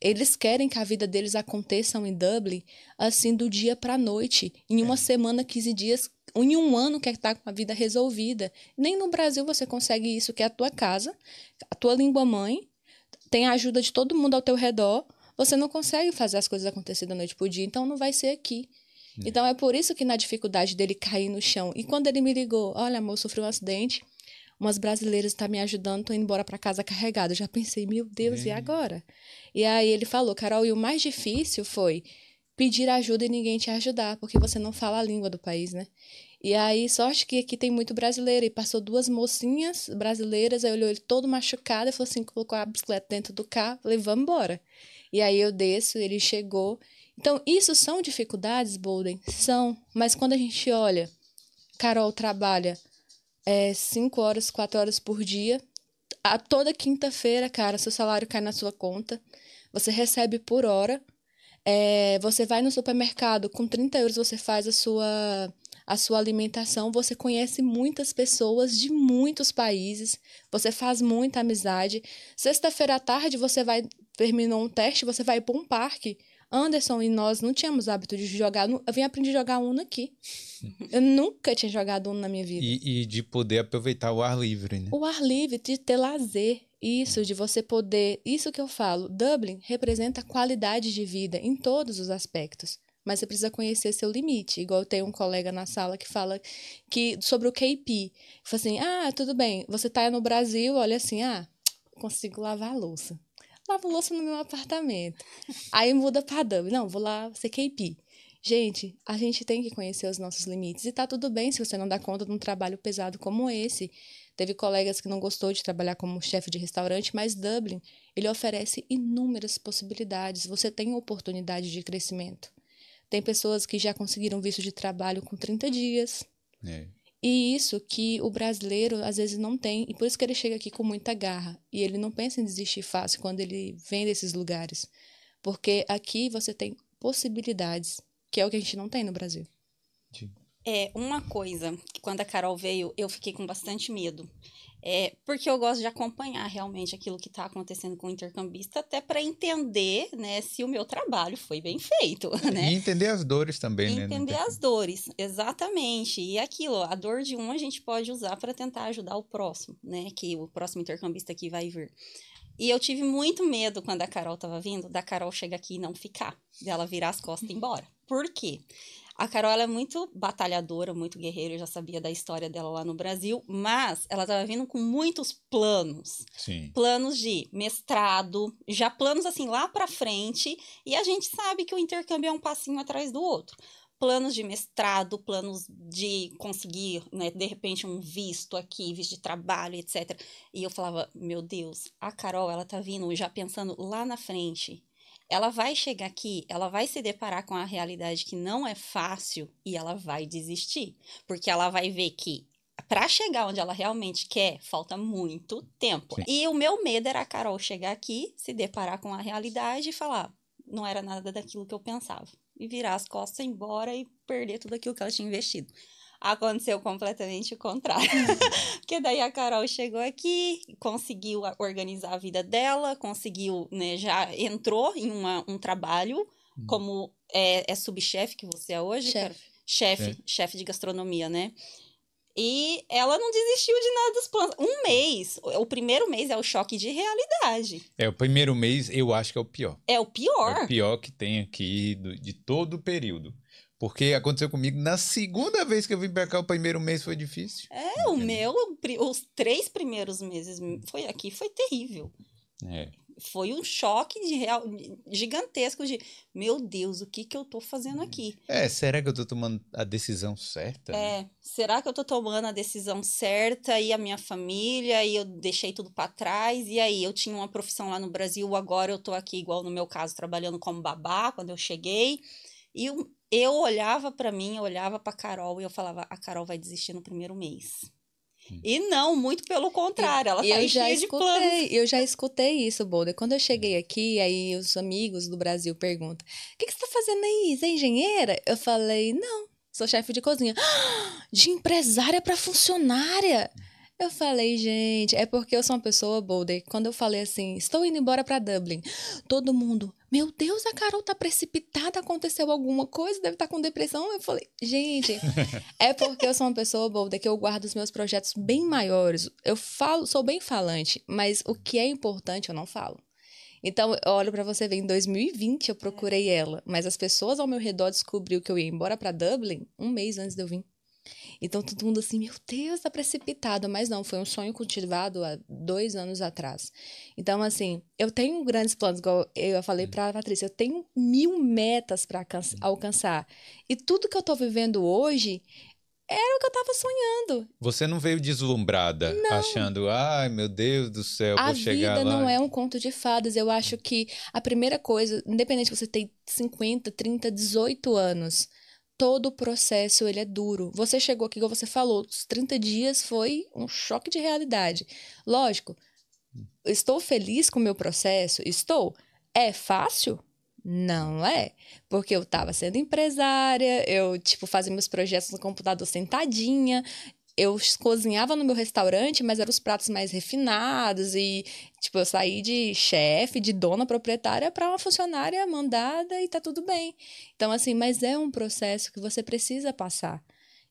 Eles querem que a vida deles aconteça em Dublin, assim, do dia para a noite. Em uma semana, 15 dias, em um ano quer estar com a vida resolvida. Nem no Brasil você consegue isso, que é a tua casa, a tua língua mãe, tem a ajuda de todo mundo ao teu redor. Você não consegue fazer as coisas acontecer da noite pro dia, então não vai ser aqui. É. Então é por isso que na dificuldade dele cair no chão. E quando ele me ligou, olha, amor, sofri um acidente, umas brasileiras estão tá me ajudando, tô indo embora para casa carregada. Eu já pensei, meu Deus, é. e agora? E aí ele falou, Carol, e o mais difícil foi pedir ajuda e ninguém te ajudar, porque você não fala a língua do país, né? E aí, sorte que aqui tem muito brasileiro. E passou duas mocinhas brasileiras, aí olhou ele todo machucado e falou assim: colocou a bicicleta dentro do carro, falei, vamos embora. E aí eu desço, ele chegou. Então, isso são dificuldades, Bolden? São. Mas quando a gente olha, Carol trabalha é, cinco horas, quatro horas por dia. A, toda quinta-feira, cara, seu salário cai na sua conta. Você recebe por hora. É, você vai no supermercado, com 30 euros você faz a sua a sua alimentação, você conhece muitas pessoas de muitos países, você faz muita amizade. Sexta-feira à tarde você vai terminou um teste, você vai para um parque. Anderson e nós não tínhamos hábito de jogar. Eu vim aprender a jogar Uno aqui. Eu nunca tinha jogado Uno na minha vida. E, e, de poder aproveitar o ar livre, né? O ar livre, de ter lazer. Isso, de você poder. Isso que eu falo. Dublin representa qualidade de vida em todos os aspectos mas você precisa conhecer seu limite. Igual tem um colega na sala que fala que sobre o KP. Fala assim: ah, tudo bem, você tá no Brasil, olha assim, ah, consigo lavar a louça. Lavo louça no meu apartamento. Aí muda para Dublin. Não, vou lá ser KP. Gente, a gente tem que conhecer os nossos limites. E tá tudo bem se você não dá conta de um trabalho pesado como esse. Teve colegas que não gostou de trabalhar como chefe de restaurante, mas Dublin, ele oferece inúmeras possibilidades. Você tem oportunidade de crescimento. Tem pessoas que já conseguiram visto de trabalho com 30 dias. É. E isso que o brasileiro às vezes não tem, e por isso que ele chega aqui com muita garra. E ele não pensa em desistir fácil quando ele vem desses lugares. Porque aqui você tem possibilidades, que é o que a gente não tem no Brasil. É, uma coisa, que quando a Carol veio, eu fiquei com bastante medo. É, porque eu gosto de acompanhar realmente aquilo que está acontecendo com o intercambista, até para entender né, se o meu trabalho foi bem feito. Né? E entender as dores também, né? Entender as dores, exatamente. E aquilo, a dor de um a gente pode usar para tentar ajudar o próximo, né? Que o próximo intercambista que vai vir. E eu tive muito medo quando a Carol estava vindo, da Carol chegar aqui e não ficar, dela virar as costas e ir embora. Por quê? A Carol é muito batalhadora, muito guerreira, eu já sabia da história dela lá no Brasil, mas ela estava vindo com muitos planos. Sim. Planos de mestrado, já planos assim lá para frente, e a gente sabe que o intercâmbio é um passinho atrás do outro. Planos de mestrado, planos de conseguir, né, de repente, um visto aqui, visto de trabalho, etc. E eu falava, meu Deus, a Carol, ela tá vindo já pensando lá na frente ela vai chegar aqui, ela vai se deparar com a realidade que não é fácil e ela vai desistir, porque ela vai ver que para chegar onde ela realmente quer, falta muito tempo. Sim. E o meu medo era a Carol chegar aqui, se deparar com a realidade e falar: não era nada daquilo que eu pensava. E virar as costas, embora e perder tudo aquilo que ela tinha investido. Aconteceu completamente o contrário. Porque daí a Carol chegou aqui, conseguiu organizar a vida dela, conseguiu, né, já entrou em uma, um trabalho hum. como é, é subchefe que você é hoje? Chefe. Chefe, chefe de gastronomia, né? E ela não desistiu de nada dos planos. Um mês, o primeiro mês é o choque de realidade. É, o primeiro mês eu acho que é o pior. É o pior. É o pior que tem aqui do, de todo o período. Porque aconteceu comigo na segunda vez que eu vim pra cá, o primeiro mês foi difícil. É, o meu, os três primeiros meses foi aqui, foi terrível. É foi um choque de real, gigantesco de meu Deus, o que que eu tô fazendo aqui? É, será que eu tô tomando a decisão certa? É, será que eu tô tomando a decisão certa e a minha família e eu deixei tudo para trás e aí eu tinha uma profissão lá no Brasil, agora eu tô aqui igual no meu caso trabalhando como babá quando eu cheguei e eu, eu olhava para mim, eu olhava para Carol e eu falava, a Carol vai desistir no primeiro mês. E não, muito pelo contrário, ela tá eu já cheia escutei, de planos. Eu já escutei isso, Boulder. Quando eu cheguei aqui, aí os amigos do Brasil perguntam: o que, que você tá fazendo aí? Você é engenheira? Eu falei, não, sou chefe de cozinha. de empresária para funcionária. Eu falei, gente, é porque eu sou uma pessoa boulder. Quando eu falei assim, estou indo embora para Dublin, todo mundo, meu Deus, a Carol tá precipitada, aconteceu alguma coisa, deve estar tá com depressão. Eu falei, gente, é porque eu sou uma pessoa boulder que eu guardo os meus projetos bem maiores. Eu falo, sou bem falante, mas o que é importante eu não falo. Então, eu olho para você ver, em 2020 eu procurei ela, mas as pessoas ao meu redor descobriu que eu ia embora para Dublin um mês antes de eu vir. Então todo mundo assim, meu Deus, tá precipitado. Mas não, foi um sonho cultivado há dois anos atrás. Então, assim, eu tenho grandes planos, igual eu falei pra Patrícia, eu tenho mil metas para alcançar. E tudo que eu tô vivendo hoje era o que eu tava sonhando. Você não veio deslumbrada, não. achando, ai meu Deus do céu, a vou chegar lá. A vida não é um conto de fadas. Eu acho que a primeira coisa, independente se você tem 50, 30, 18 anos, todo o processo ele é duro. Você chegou aqui, como você falou, os 30 dias foi um choque de realidade. Lógico, estou feliz com o meu processo? Estou. É fácil? Não é, porque eu estava sendo empresária, eu, tipo, fazia meus projetos no computador sentadinha, eu cozinhava no meu restaurante, mas eram os pratos mais refinados e, tipo, eu saí de chefe, de dona proprietária para uma funcionária mandada e tá tudo bem. Então, assim, mas é um processo que você precisa passar.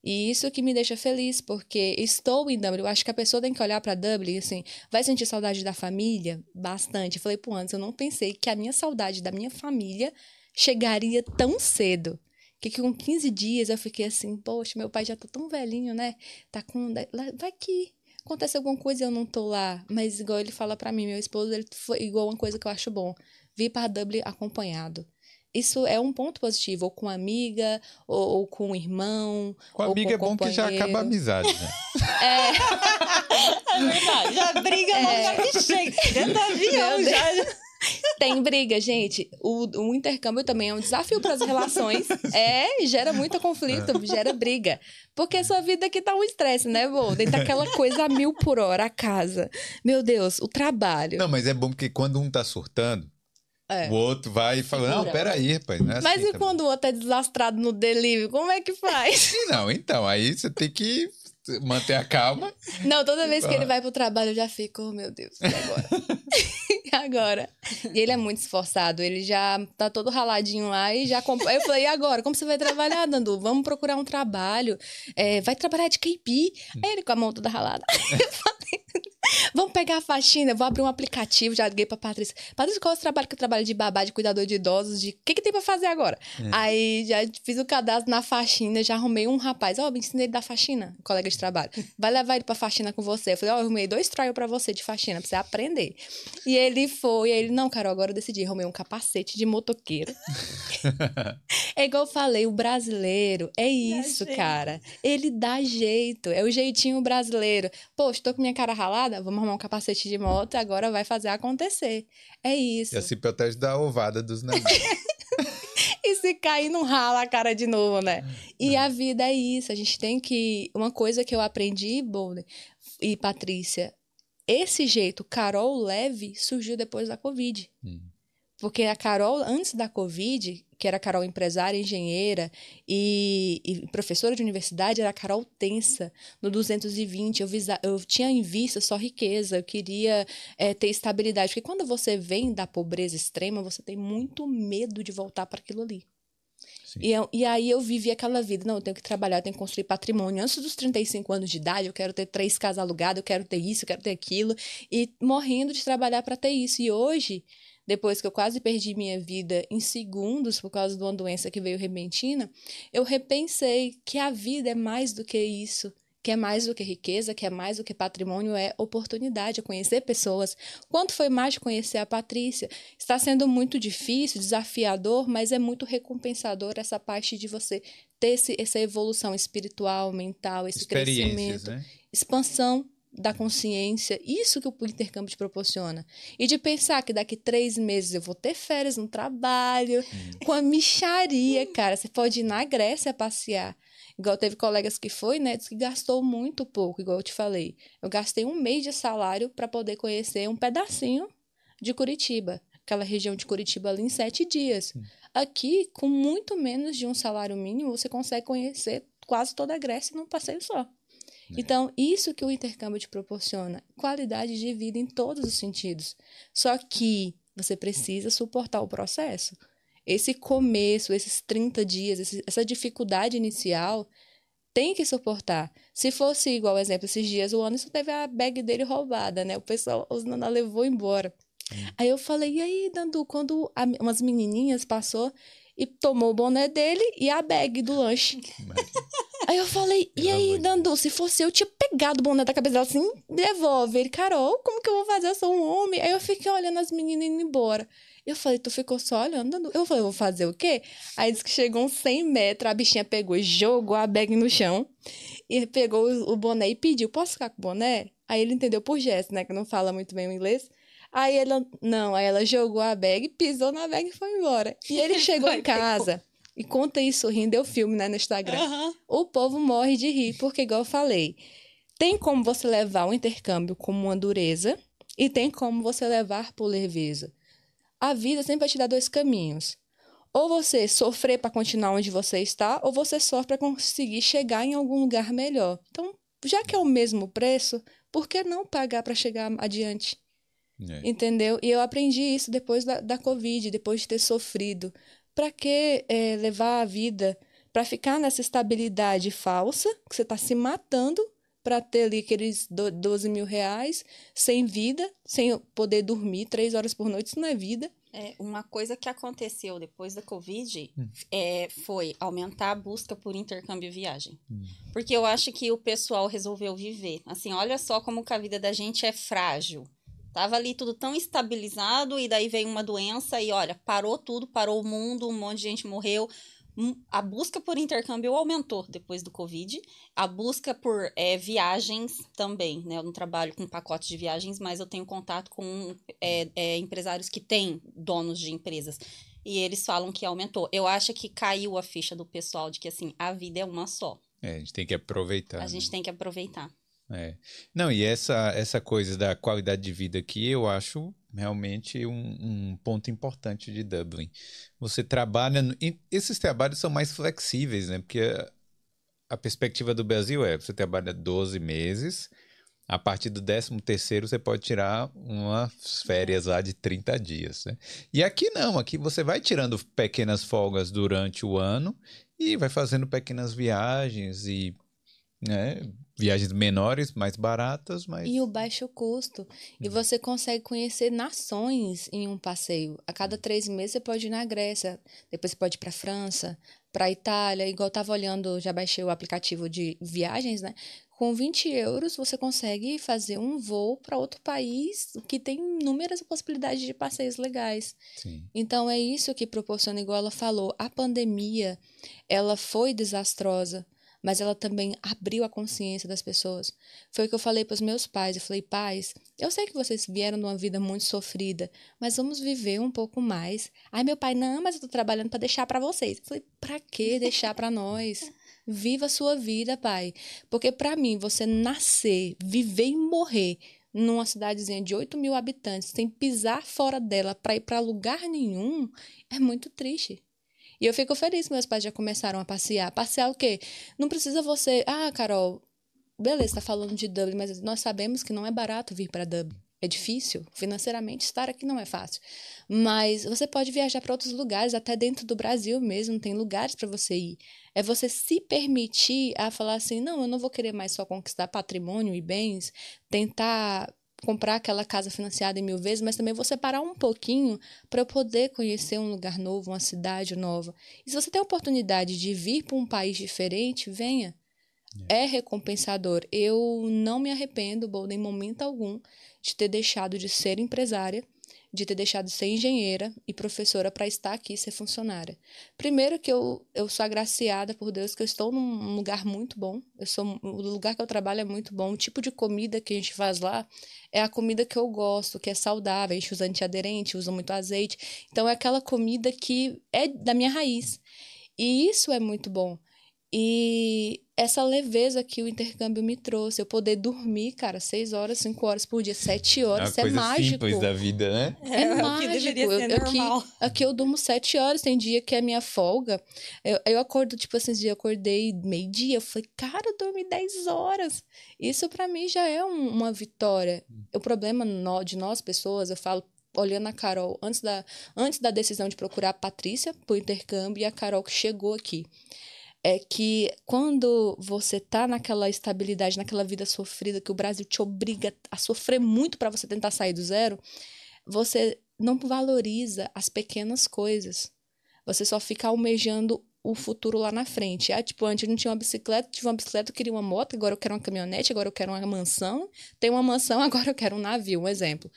E isso que me deixa feliz, porque estou em Dublin. Eu acho que a pessoa tem que olhar para Dublin, assim, vai sentir saudade da família? Bastante. Eu falei, pô, antes eu não pensei que a minha saudade da minha família chegaria tão cedo. Que com 15 dias eu fiquei assim, poxa, meu pai já tá tão velhinho, né? Tá com. Vai que acontece alguma coisa e eu não tô lá. Mas igual ele fala para mim, meu esposo, ele foi igual uma coisa que eu acho bom. Vir para Dublin acompanhado. Isso é um ponto positivo, ou com amiga, ou, ou com irmão. Com amiga é bom que já acaba a amizade, né? é. é verdade. Já briga é. logo que chega. Dentro do avião já. Tem briga, gente. O, o intercâmbio também é um desafio para as relações. É, gera muito conflito, é. gera briga. Porque sua vida aqui tá um estresse, né, vô? Dentro daquela coisa a mil por hora, a casa. Meu Deus, o trabalho. Não, mas é bom porque quando um tá surtando, é. O outro vai e fala, não, peraí, rapaz. Não é Mas assim, e quando o outro é desastrado no delivery, como é que faz? Não, então, aí você tem que manter a calma. Não, toda vez que ele vai pro trabalho, eu já fico, oh, meu Deus, e agora? agora? E ele é muito esforçado, ele já tá todo raladinho lá e já... Comp... Eu falei, e agora? Como você vai trabalhar, Dandu? Vamos procurar um trabalho. É, vai trabalhar de KP. Aí ele com a mão toda ralada. Eu falei, Vamos pegar a faxina, vou abrir um aplicativo, já liguei pra Patrícia. Patrícia, qual é o trabalho que eu trabalho de babá, de cuidador de idosos, de o que, que tem pra fazer agora? É. Aí já fiz o cadastro na faxina, já arrumei um rapaz, ó, oh, me ensinei ele da faxina, colega de trabalho. Vai levar ele pra faxina com você. Eu falei, ó, oh, eu arrumei dois trials pra você de faxina, pra você aprender. E ele foi, e ele, não, Carol, agora eu decidi, arrumei um capacete de motoqueiro. é igual eu falei, o brasileiro é isso, cara. Ele dá jeito, é o jeitinho brasileiro. Poxa, tô com minha cara ralada, vamos arrumar um capacete de moto e agora vai fazer acontecer. É isso. E assim protege da ovada dos navios. e se cair, não rala a cara de novo, né? E a vida é isso. A gente tem que. Uma coisa que eu aprendi, Boulder e Patrícia, esse jeito, Carol leve, surgiu depois da Covid. Hum. Porque a Carol, antes da Covid, que era a Carol empresária, engenheira e, e, professora de universidade, era a Carol tensa. No 220, eu, visa, eu tinha em vista só riqueza, eu queria é, ter estabilidade. Porque quando você vem da pobreza extrema, você tem muito medo de voltar para aquilo ali. E, eu, e, aí eu vivi aquela vida, não, eu tenho que trabalhar, eu tenho que construir patrimônio. Antes dos 35 anos de idade, eu quero ter três casas alugadas, eu quero ter isso, eu quero ter aquilo. E morrendo de trabalhar para ter isso. E hoje depois que eu quase perdi minha vida em segundos por causa de uma doença que veio repentina, eu repensei que a vida é mais do que isso que é mais do que riqueza, que é mais do que patrimônio, é oportunidade, é conhecer pessoas. Quanto foi mais de conhecer a Patrícia? Está sendo muito difícil, desafiador, mas é muito recompensador essa parte de você ter esse, essa evolução espiritual, mental, esse crescimento, né? expansão da consciência, isso que o intercâmbio te proporciona. E de pensar que daqui três meses eu vou ter férias no trabalho, hum. com a micharia, cara. Você pode ir na Grécia passear. Igual teve colegas que foi, né? Diz que gastou muito pouco, igual eu te falei. Eu gastei um mês de salário para poder conhecer um pedacinho de Curitiba. Aquela região de Curitiba ali em sete dias. Hum. Aqui, com muito menos de um salário mínimo, você consegue conhecer quase toda a Grécia num passeio só. É. Então, isso que o intercâmbio te proporciona, qualidade de vida em todos os sentidos. Só que você precisa suportar o processo. Esse começo, esses 30 dias, esse, essa dificuldade inicial, tem que suportar. Se fosse igual, exemplo, esses dias o Anderson teve a bag dele roubada, né? O pessoal, os Nana levou embora. Hum. Aí eu falei, e aí, Dandu, quando a, umas menininhas passou e tomou o boné dele e a bag do lanche. Aí eu falei, e aí, Dandu, se fosse eu, tinha pegado o boné da cabeça dela assim, devolve. Ele, Carol, como que eu vou fazer? Eu sou um homem. Aí eu fiquei olhando as meninas indo embora. Eu falei, tu ficou só olhando, Dandu? Eu falei, vou fazer o quê? Aí disse que chegou uns 100 metros, a bichinha pegou e jogou a bag no chão. E pegou o boné e pediu, posso ficar com o boné? Aí ele entendeu por gesto, né, que não fala muito bem o inglês. Aí ela, não, aí ela jogou a bag, pisou na bag e foi embora. E ele chegou em casa e conta isso rindo, deu filme, né, no Instagram. Uhum. O povo morre de rir, porque, igual eu falei, tem como você levar o intercâmbio como uma dureza e tem como você levar por leveza. A vida sempre vai te dar dois caminhos. Ou você sofrer para continuar onde você está, ou você sofre para conseguir chegar em algum lugar melhor. Então, já que é o mesmo preço, por que não pagar para chegar adiante? É. Entendeu? E eu aprendi isso depois da, da Covid, depois de ter sofrido. Para que é, levar a vida para ficar nessa estabilidade falsa, que você está se matando para ter ali aqueles 12 mil reais, sem vida, sem poder dormir três horas por noite, isso não é vida. É, uma coisa que aconteceu depois da Covid hum. é, foi aumentar a busca por intercâmbio e viagem. Hum. Porque eu acho que o pessoal resolveu viver. Assim, olha só como que a vida da gente é frágil. Tava ali tudo tão estabilizado e daí veio uma doença e olha, parou tudo, parou o mundo, um monte de gente morreu. Hum, a busca por intercâmbio aumentou depois do Covid. A busca por é, viagens também, né? Eu não trabalho com pacotes de viagens, mas eu tenho contato com é, é, empresários que têm donos de empresas. E eles falam que aumentou. Eu acho que caiu a ficha do pessoal de que, assim, a vida é uma só. É, a gente tem que aproveitar. A né? gente tem que aproveitar. É. Não, e essa, essa coisa da qualidade de vida aqui, eu acho realmente um, um ponto importante de Dublin. Você trabalha. No, esses trabalhos são mais flexíveis, né? Porque a, a perspectiva do Brasil é: você trabalha 12 meses, a partir do 13 terceiro você pode tirar umas férias lá de 30 dias. Né? E aqui não, aqui você vai tirando pequenas folgas durante o ano e vai fazendo pequenas viagens e né, viagens menores, mais baratas, mas... E o baixo custo. E uhum. você consegue conhecer nações em um passeio. A cada três meses você pode ir na Grécia, depois você pode ir para França, para Itália. Igual eu estava olhando, já baixei o aplicativo de viagens, né? Com 20 euros você consegue fazer um voo para outro país que tem inúmeras possibilidades de passeios legais. Sim. Então é isso que proporciona, igual ela falou, a pandemia, ela foi desastrosa mas ela também abriu a consciência das pessoas. Foi o que eu falei para os meus pais. Eu falei, pais, eu sei que vocês vieram de uma vida muito sofrida, mas vamos viver um pouco mais. Ai, meu pai, não, mas eu estou trabalhando para deixar para vocês. Eu falei, para que deixar para nós? Viva a sua vida, pai. Porque para mim, você nascer, viver e morrer numa cidadezinha de 8 mil habitantes, sem pisar fora dela para ir para lugar nenhum, é muito triste. E eu fico feliz meus pais já começaram a passear. Passear o quê? Não precisa você. Ah, Carol, beleza, tá falando de Dublin, mas nós sabemos que não é barato vir para Dublin. É difícil, financeiramente estar aqui não é fácil. Mas você pode viajar para outros lugares, até dentro do Brasil mesmo, tem lugares para você ir. É você se permitir a falar assim: não, eu não vou querer mais só conquistar patrimônio e bens, tentar comprar aquela casa financiada em mil vezes, mas também vou separar um pouquinho para eu poder conhecer um lugar novo, uma cidade nova. E se você tem a oportunidade de vir para um país diferente, venha. É. é recompensador. Eu não me arrependo, Bolden, em momento algum, de ter deixado de ser empresária, de ter deixado de ser engenheira e professora para estar aqui ser funcionária. Primeiro que eu, eu sou agraciada por Deus que eu estou num lugar muito bom. Eu sou o lugar que eu trabalho é muito bom. O tipo de comida que a gente faz lá é a comida que eu gosto, que é saudável. A gente usa antiaderente, usa muito azeite. Então é aquela comida que é da minha raiz. E isso é muito bom. E essa leveza que o intercâmbio me trouxe, eu poder dormir, cara, seis horas, cinco horas por dia, sete horas, é, é mágico. simples da vida, né? É, é mágico. Eu, aqui, aqui eu durmo sete horas, tem dia que é minha folga. Eu, eu acordo, tipo assim, dia eu acordei meio-dia, eu falei, cara, eu dormi dez horas. Isso para mim já é um, uma vitória. O problema no, de nós, pessoas, eu falo olhando a Carol antes da, antes da decisão de procurar a Patrícia pro intercâmbio e a Carol que chegou aqui é que quando você tá naquela estabilidade, naquela vida sofrida que o Brasil te obriga a sofrer muito para você tentar sair do zero, você não valoriza as pequenas coisas. Você só fica almejando o futuro lá na frente. Ah, tipo, antes eu não tinha uma bicicleta, tive uma bicicleta, eu queria uma moto, agora eu quero uma caminhonete, agora eu quero uma mansão. Tem uma mansão, agora eu quero um navio, um exemplo.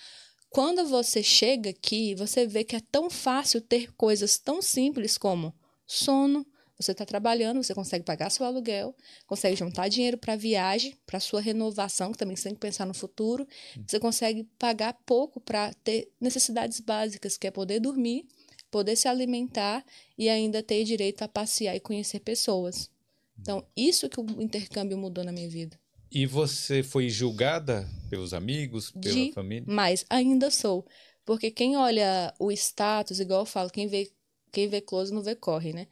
Quando você chega aqui, você vê que é tão fácil ter coisas tão simples como sono, você está trabalhando, você consegue pagar seu aluguel, consegue juntar dinheiro para viagem, para sua renovação, que também você tem que pensar no futuro. Você consegue pagar pouco para ter necessidades básicas, que é poder dormir, poder se alimentar e ainda ter direito a passear e conhecer pessoas. Então, isso que o intercâmbio mudou na minha vida. E você foi julgada pelos amigos, pela De, família? Mas ainda sou. Porque quem olha o status, igual eu falo, quem vê, quem vê close não vê corre, né?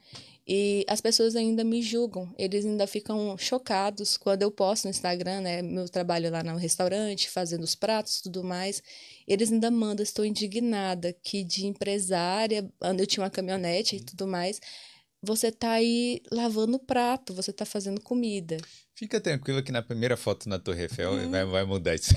E as pessoas ainda me julgam, eles ainda ficam chocados quando eu posto no Instagram, né, meu trabalho lá no restaurante, fazendo os pratos e tudo mais. Eles ainda mandam, estou indignada que de empresária, eu tinha uma caminhonete e tudo mais, você tá aí lavando prato, você tá fazendo comida. Fica tranquilo que na primeira foto na Torre Eiffel hum. vai, vai mudar isso.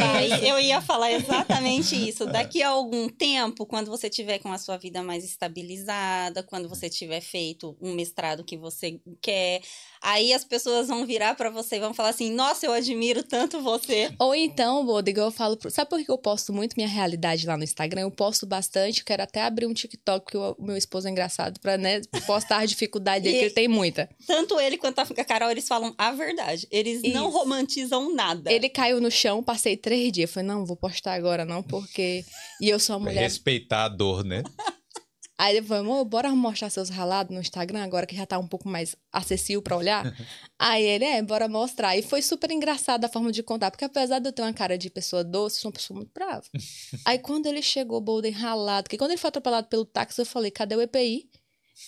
Vai, eu ia falar exatamente isso. Daqui a algum tempo, quando você tiver com a sua vida mais estabilizada, quando você tiver feito um mestrado que você quer, aí as pessoas vão virar para você e vão falar assim: Nossa, eu admiro tanto você. Ou então, Rodrigo, eu falo. Pro... Sabe por que eu posto muito minha realidade lá no Instagram? Eu posto bastante, eu quero até abrir um TikTok, que o meu esposo é engraçado, pra né, postar a dificuldade dele, que ele tem muita. Tanto ele quanto a Carol, eles falam a verdade verdade. Eles Isso. não romantizam nada. Ele caiu no chão, passei três dias. Falei, não, vou postar agora não, porque. E eu sou uma mulher. Respeitar a dor, né? Aí ele falou, bora mostrar seus ralados no Instagram, agora que já tá um pouco mais acessível para olhar. Aí ele, é, bora mostrar. E foi super engraçado a forma de contar, porque apesar de eu ter uma cara de pessoa doce, eu sou uma pessoa muito brava. Aí quando ele chegou, Bolden ralado, porque quando ele foi atropelado pelo táxi, eu falei, cadê o EPI?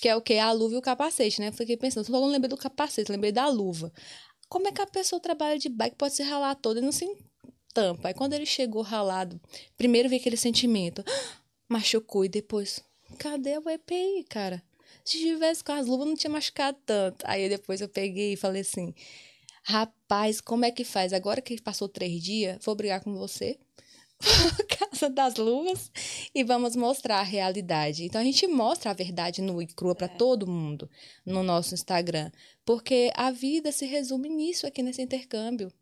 Que é o quê? A luva e o capacete, né? Fiquei pensando, logo não lembrei do capacete, lembrei da luva. Como é que a pessoa trabalha de bike pode se ralar toda e não se tampa? Aí quando ele chegou ralado, primeiro veio aquele sentimento, machucou e depois, cadê o EPI, cara? Se tivesse com as luvas não tinha machucado tanto. Aí depois eu peguei e falei assim, rapaz, como é que faz? Agora que passou três dias, vou brigar com você Casa das Luvas e vamos mostrar a realidade. Então a gente mostra a verdade nua e crua para é. todo mundo no nosso Instagram, porque a vida se resume nisso aqui nesse intercâmbio.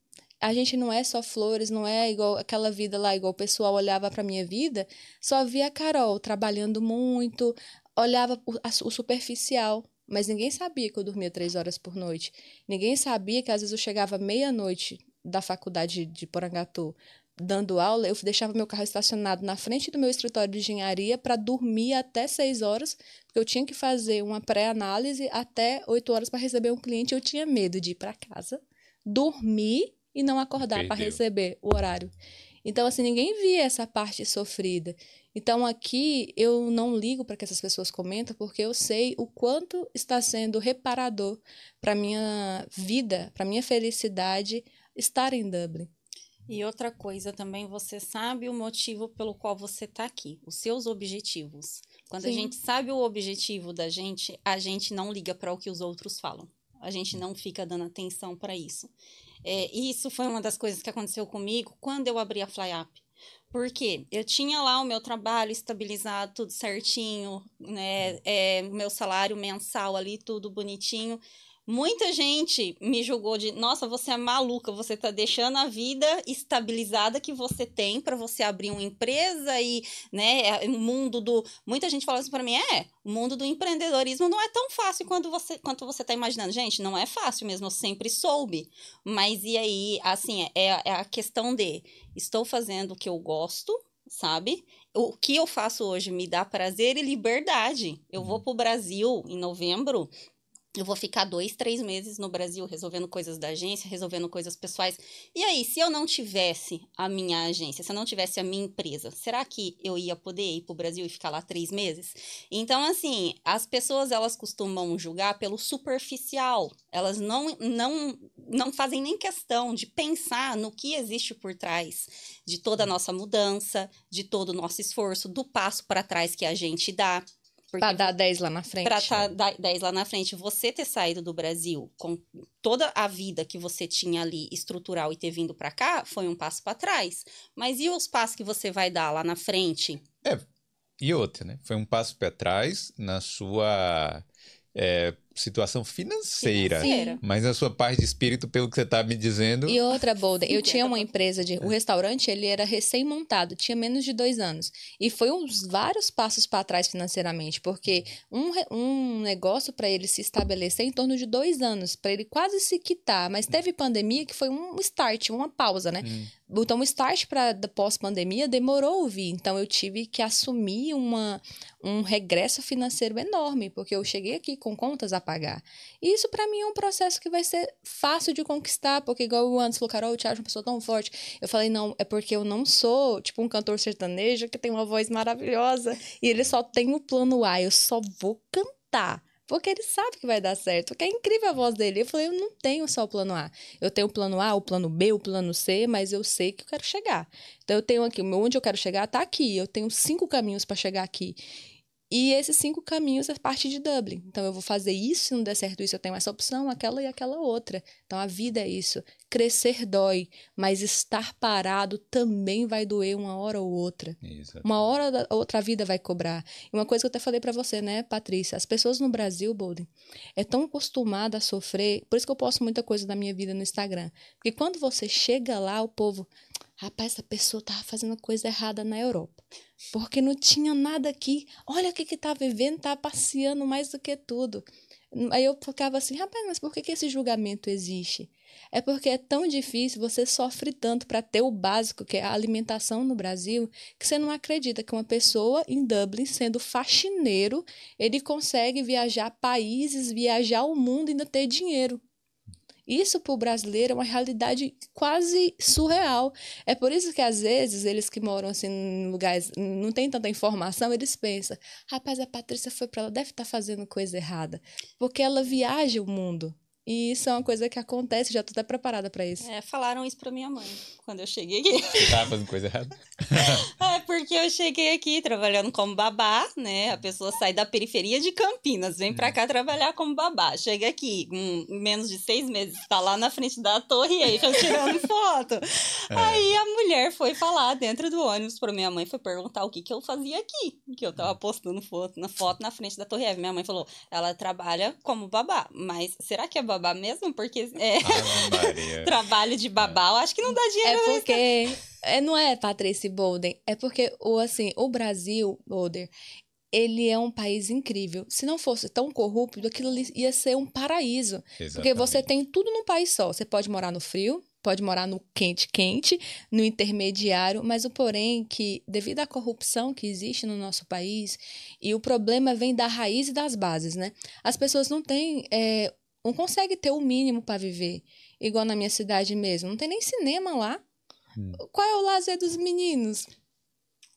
A gente não é só flores, não é igual aquela vida lá, igual o pessoal olhava para minha vida, só via a Carol trabalhando muito, olhava o, o superficial, mas ninguém sabia que eu dormia três horas por noite. Ninguém sabia que às vezes eu chegava meia-noite da faculdade de Porangatu dando aula, eu deixava meu carro estacionado na frente do meu escritório de engenharia para dormir até 6 horas, porque eu tinha que fazer uma pré-análise até 8 horas para receber um cliente. Eu tinha medo de ir para casa, dormir e não acordar para receber o horário. Então, assim, ninguém via essa parte sofrida. Então, aqui eu não ligo para que essas pessoas comentem, porque eu sei o quanto está sendo reparador para minha vida, para minha felicidade estar em Dublin. E outra coisa também, você sabe o motivo pelo qual você está aqui, os seus objetivos. Quando Sim. a gente sabe o objetivo da gente, a gente não liga para o que os outros falam. A gente não fica dando atenção para isso. É, isso foi uma das coisas que aconteceu comigo quando eu abri a FlyUp. Porque eu tinha lá o meu trabalho estabilizado, tudo certinho, né? É, meu salário mensal ali, tudo bonitinho. Muita gente me julgou de, nossa, você é maluca, você tá deixando a vida estabilizada que você tem para você abrir uma empresa e, né, o mundo do, muita gente fala assim para mim, é, o mundo do empreendedorismo não é tão fácil quanto você, quanto você tá imaginando. Gente, não é fácil mesmo, eu sempre soube. Mas e aí, assim, é, é a questão de, estou fazendo o que eu gosto, sabe? O que eu faço hoje me dá prazer e liberdade. Eu vou uhum. pro Brasil em novembro eu vou ficar dois, três meses no Brasil resolvendo coisas da agência, resolvendo coisas pessoais. E aí, se eu não tivesse a minha agência, se eu não tivesse a minha empresa, será que eu ia poder ir para o Brasil e ficar lá três meses? Então, assim, as pessoas elas costumam julgar pelo superficial. Elas não, não, não fazem nem questão de pensar no que existe por trás de toda a nossa mudança, de todo o nosso esforço, do passo para trás que a gente dá. Para dar 10 lá na frente. Para dar 10 lá na frente. Você ter saído do Brasil com toda a vida que você tinha ali estrutural e ter vindo para cá foi um passo para trás. Mas e os passos que você vai dar lá na frente? É, e outra, né? Foi um passo para trás na sua é, situação financeira, financeira, mas na sua parte de espírito, pelo que você está me dizendo. E outra, Bolden, eu tinha uma empresa de. O restaurante ele era recém-montado, tinha menos de dois anos. E foi uns vários passos para trás financeiramente, porque um, um negócio para ele se estabelecer em torno de dois anos, para ele quase se quitar. Mas teve pandemia que foi um start, uma pausa, né? Hum. Então, o start para pós-pandemia demorou a vir. Então, eu tive que assumir uma, um regresso financeiro enorme, porque eu cheguei aqui com contas a pagar. E isso para mim é um processo que vai ser fácil de conquistar, porque igual o Anderson falou, Carol, o Thiago é uma pessoa tão forte. Eu falei, não, é porque eu não sou, tipo, um cantor sertanejo que tem uma voz maravilhosa e ele só tem o plano A, eu só vou cantar. Porque ele sabe que vai dar certo. Porque é incrível a voz dele. Eu falei, eu não tenho só o plano A. Eu tenho o plano A, o plano B, o plano C, mas eu sei que eu quero chegar. Então eu tenho aqui, onde eu quero chegar está aqui. Eu tenho cinco caminhos para chegar aqui. E esses cinco caminhos é parte de Dublin. Então, eu vou fazer isso, se não der certo isso, eu tenho essa opção, aquela e aquela outra. Então, a vida é isso. Crescer dói, mas estar parado também vai doer uma hora ou outra. Uma hora ou outra a vida vai cobrar. E uma coisa que eu até falei para você, né, Patrícia? As pessoas no Brasil, Bolden, é tão acostumada a sofrer. Por isso que eu posto muita coisa da minha vida no Instagram. Porque quando você chega lá, o povo. Rapaz, essa pessoa tava fazendo coisa errada na Europa porque não tinha nada aqui. Olha o que que tá vivendo, tá passeando mais do que tudo. Aí eu ficava assim, rapaz, mas por que, que esse julgamento existe? É porque é tão difícil, você sofre tanto para ter o básico, que é a alimentação no Brasil, que você não acredita que uma pessoa em Dublin, sendo faxineiro, ele consegue viajar países, viajar o mundo e ainda ter dinheiro. Isso para o brasileiro é uma realidade quase surreal. É por isso que às vezes eles que moram assim em lugares não tem tanta informação, eles pensam: "Rapaz, a Patrícia foi para ela, deve estar tá fazendo coisa errada", porque ela viaja o mundo. E isso é uma coisa que acontece, já tô até preparada para isso. É, falaram isso para minha mãe quando eu cheguei aqui. Você tava fazendo coisa errada? é, porque eu cheguei aqui trabalhando como babá, né? A pessoa sai da periferia de Campinas, vem para cá trabalhar como babá. Chega aqui, um, menos de seis meses, tá lá na frente da torre Eiffel tirando foto. É. Aí a mulher foi falar dentro do ônibus pra minha mãe, foi perguntar o que que eu fazia aqui. Que eu tava postando foto na, foto na frente da torre. Minha mãe falou, ela trabalha como babá, mas será que é babá mesmo? Porque é, trabalho de babá, eu acho que não dá dinheiro é porque. É, não é Patrícia Bolden, é porque o, assim, o Brasil, Bolden, ele é um país incrível. Se não fosse tão corrupto, aquilo ia ser um paraíso. Exatamente. Porque você tem tudo num país só. Você pode morar no frio, pode morar no quente quente, no intermediário, mas o porém que devido à corrupção que existe no nosso país e o problema vem da raiz e das bases, né? As pessoas não têm é, não consegue ter o mínimo para viver. Igual na minha cidade mesmo. Não tem nem cinema lá. Hum. Qual é o lazer dos meninos?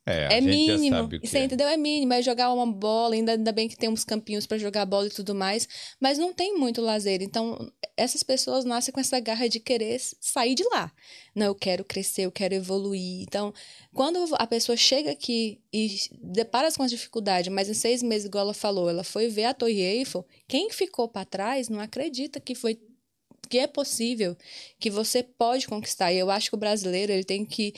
É, é mínimo. Você é. entendeu? É mínimo. É jogar uma bola, ainda, ainda bem que tem uns campinhos para jogar bola e tudo mais, mas não tem muito lazer. Então, essas pessoas nascem com essa garra de querer sair de lá. Não, eu quero crescer, eu quero evoluir. Então, quando a pessoa chega aqui e depara com as dificuldades, mas em seis meses, igual ela falou, ela foi ver a Torre Eiffel, quem ficou para trás não acredita que foi que é possível, que você pode conquistar. E eu acho que o brasileiro ele tem que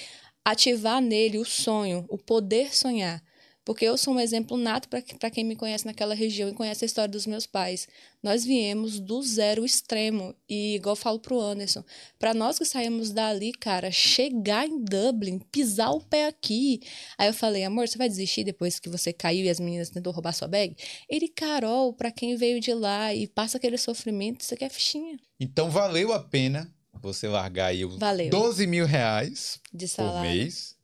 ativar nele o sonho, o poder sonhar. Porque eu sou um exemplo nato para quem me conhece naquela região e conhece a história dos meus pais. Nós viemos do zero extremo. E, igual eu falo pro Anderson, para nós que saímos dali, cara, chegar em Dublin, pisar o pé aqui. Aí eu falei, amor, você vai desistir depois que você caiu e as meninas tentou roubar sua bag? Ele, Carol, para quem veio de lá e passa aquele sofrimento, você quer fichinha. Então valeu a pena você largar aí os Valeu. 12 mil reais de por mês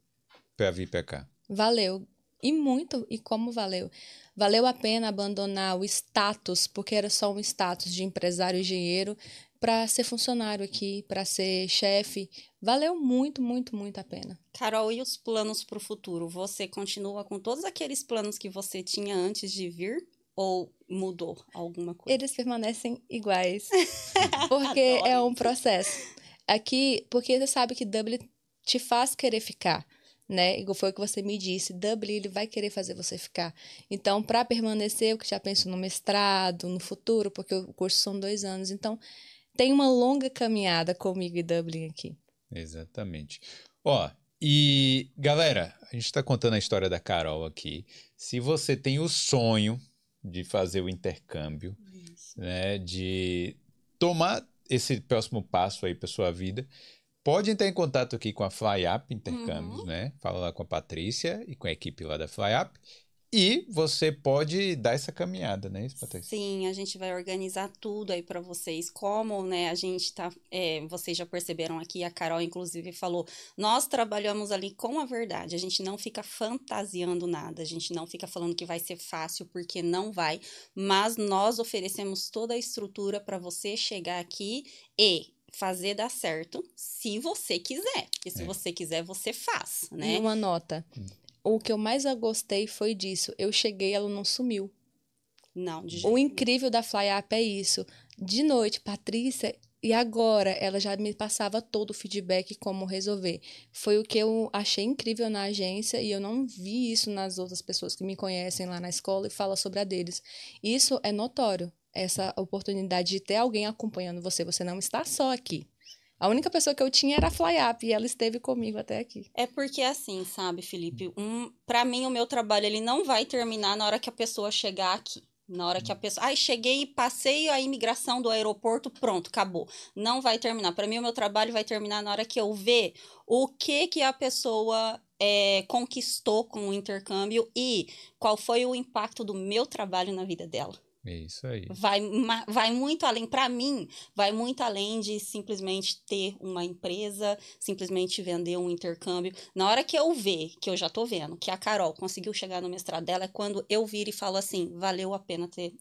para vir para cá. Valeu. E muito. E como valeu? Valeu a pena abandonar o status, porque era só um status de empresário engenheiro, para ser funcionário aqui, para ser chefe. Valeu muito, muito, muito a pena. Carol, e os planos para o futuro? Você continua com todos aqueles planos que você tinha antes de vir? Ou mudou alguma coisa? Eles permanecem iguais. Porque é um processo. Aqui, porque você sabe que Dublin te faz querer ficar, né? Igual foi o que você me disse, Dublin ele vai querer fazer você ficar. Então, para permanecer, eu que já penso no mestrado, no futuro, porque o curso são dois anos. Então, tem uma longa caminhada comigo e Dublin aqui. Exatamente. Ó, e galera, a gente está contando a história da Carol aqui. Se você tem o sonho de fazer o intercâmbio, Isso. né, de tomar esse próximo passo aí para sua vida, pode entrar em contato aqui com a FlyUp Intercâmbios, uhum. né? Fala lá com a Patrícia e com a equipe lá da FlyUp e você pode dar essa caminhada, né, Patrícia? Sim, a gente vai organizar tudo aí para vocês. Como, né, a gente tá. É, vocês já perceberam aqui, a Carol, inclusive, falou: nós trabalhamos ali com a verdade. A gente não fica fantasiando nada, a gente não fica falando que vai ser fácil, porque não vai. Mas nós oferecemos toda a estrutura para você chegar aqui e fazer dar certo se você quiser. E se é. você quiser, você faz, né? E uma nota. O que eu mais gostei foi disso. Eu cheguei, ela não sumiu. Não, de jeito O incrível da Fly Up é isso. De noite, Patrícia, e agora ela já me passava todo o feedback como resolver. Foi o que eu achei incrível na agência e eu não vi isso nas outras pessoas que me conhecem lá na escola e fala sobre a deles. Isso é notório, essa oportunidade de ter alguém acompanhando você. Você não está só aqui. A única pessoa que eu tinha era a Flyup e ela esteve comigo até aqui. É porque assim, sabe, Felipe, um, para mim o meu trabalho ele não vai terminar na hora que a pessoa chegar aqui. Na hora que a pessoa, ai, cheguei, passei a imigração do aeroporto, pronto, acabou. Não vai terminar. Para mim o meu trabalho vai terminar na hora que eu ver o que que a pessoa é, conquistou com o intercâmbio e qual foi o impacto do meu trabalho na vida dela. É isso aí. Vai, vai muito além, para mim, vai muito além de simplesmente ter uma empresa, simplesmente vender um intercâmbio. Na hora que eu ver, que eu já tô vendo, que a Carol conseguiu chegar no mestrado dela, é quando eu viro e falo assim: valeu a pena ter,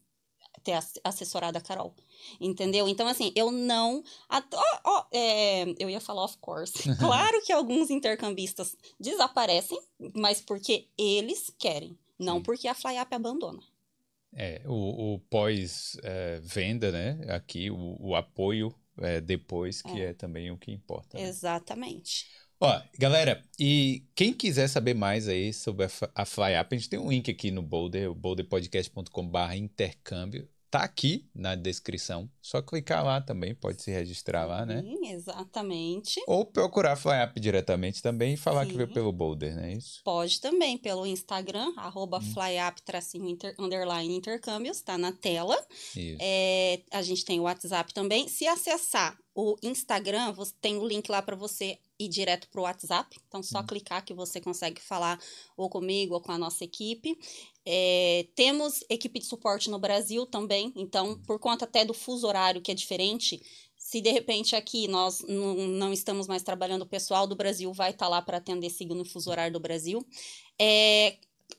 ter assessorado a Carol. Entendeu? Então, assim, eu não. Oh, oh, é, eu ia falar, of course. claro que alguns intercambistas desaparecem, mas porque eles querem, não Sim. porque a FlyUp abandona. É, o, o pós-venda, é, né? Aqui, o, o apoio é, depois, que é. é. também o que importa. Né? Exatamente. Ó, galera, e quem quiser saber mais aí sobre a, a FlyUp, a gente tem um link aqui no Boulder, o boulderpodcast.com.br intercâmbio tá aqui na descrição. Só clicar lá também, pode se registrar lá, né? Sim, exatamente. Ou procurar a FlyUp diretamente também e falar Sim. que veio pelo Boulder, não é isso? Pode também, pelo Instagram, arroba hum. flyup, inter, underline intercâmbios, tá na tela. Isso. É, a gente tem o WhatsApp também. Se acessar o Instagram, você tem o link lá para você ir direto para o WhatsApp. Então, só hum. clicar que você consegue falar ou comigo ou com a nossa equipe. É, temos equipe de suporte no Brasil também. Então, por conta até do fuso horário que é diferente, se de repente aqui nós não estamos mais trabalhando, o pessoal do Brasil vai estar tá lá para atender segundo o fuso horário do Brasil. É,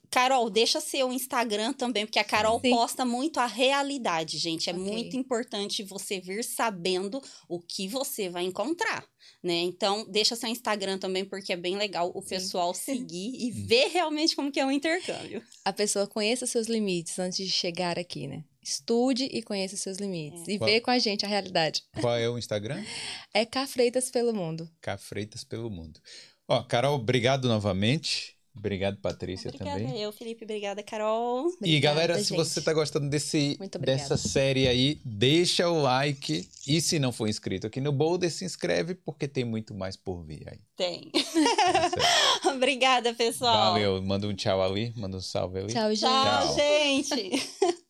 Carol, deixa seu Instagram também, porque a Carol Sim. posta muito a realidade, gente. É Ok. muito importante você vir sabendo o que você vai encontrar, né? Então, deixa seu Instagram também, porque é bem legal o pessoal seguir e ver realmente como que é o intercâmbio. A pessoa conheça seus limites antes de chegar aqui, né? Estude e conheça seus limites. E Qual- vê com a gente a realidade. Qual é o Instagram? É K Freitas pelo mundo. Cá Freitas pelo mundo. Ó, Carol, obrigado novamente. Obrigado, Patrícia, Obrigada também. eu, Felipe. Obrigada, Carol. E Obrigada, galera, se gente. você tá gostando desse, obrigada. dessa série aí, deixa o like. E se não for inscrito aqui no Boulder, se inscreve, porque tem muito mais por vir aí. Tem. É. Obrigada, pessoal. Valeu, manda um tchau ali, manda um salve ali. Tchau, gente. Tchau, Tchau. gente.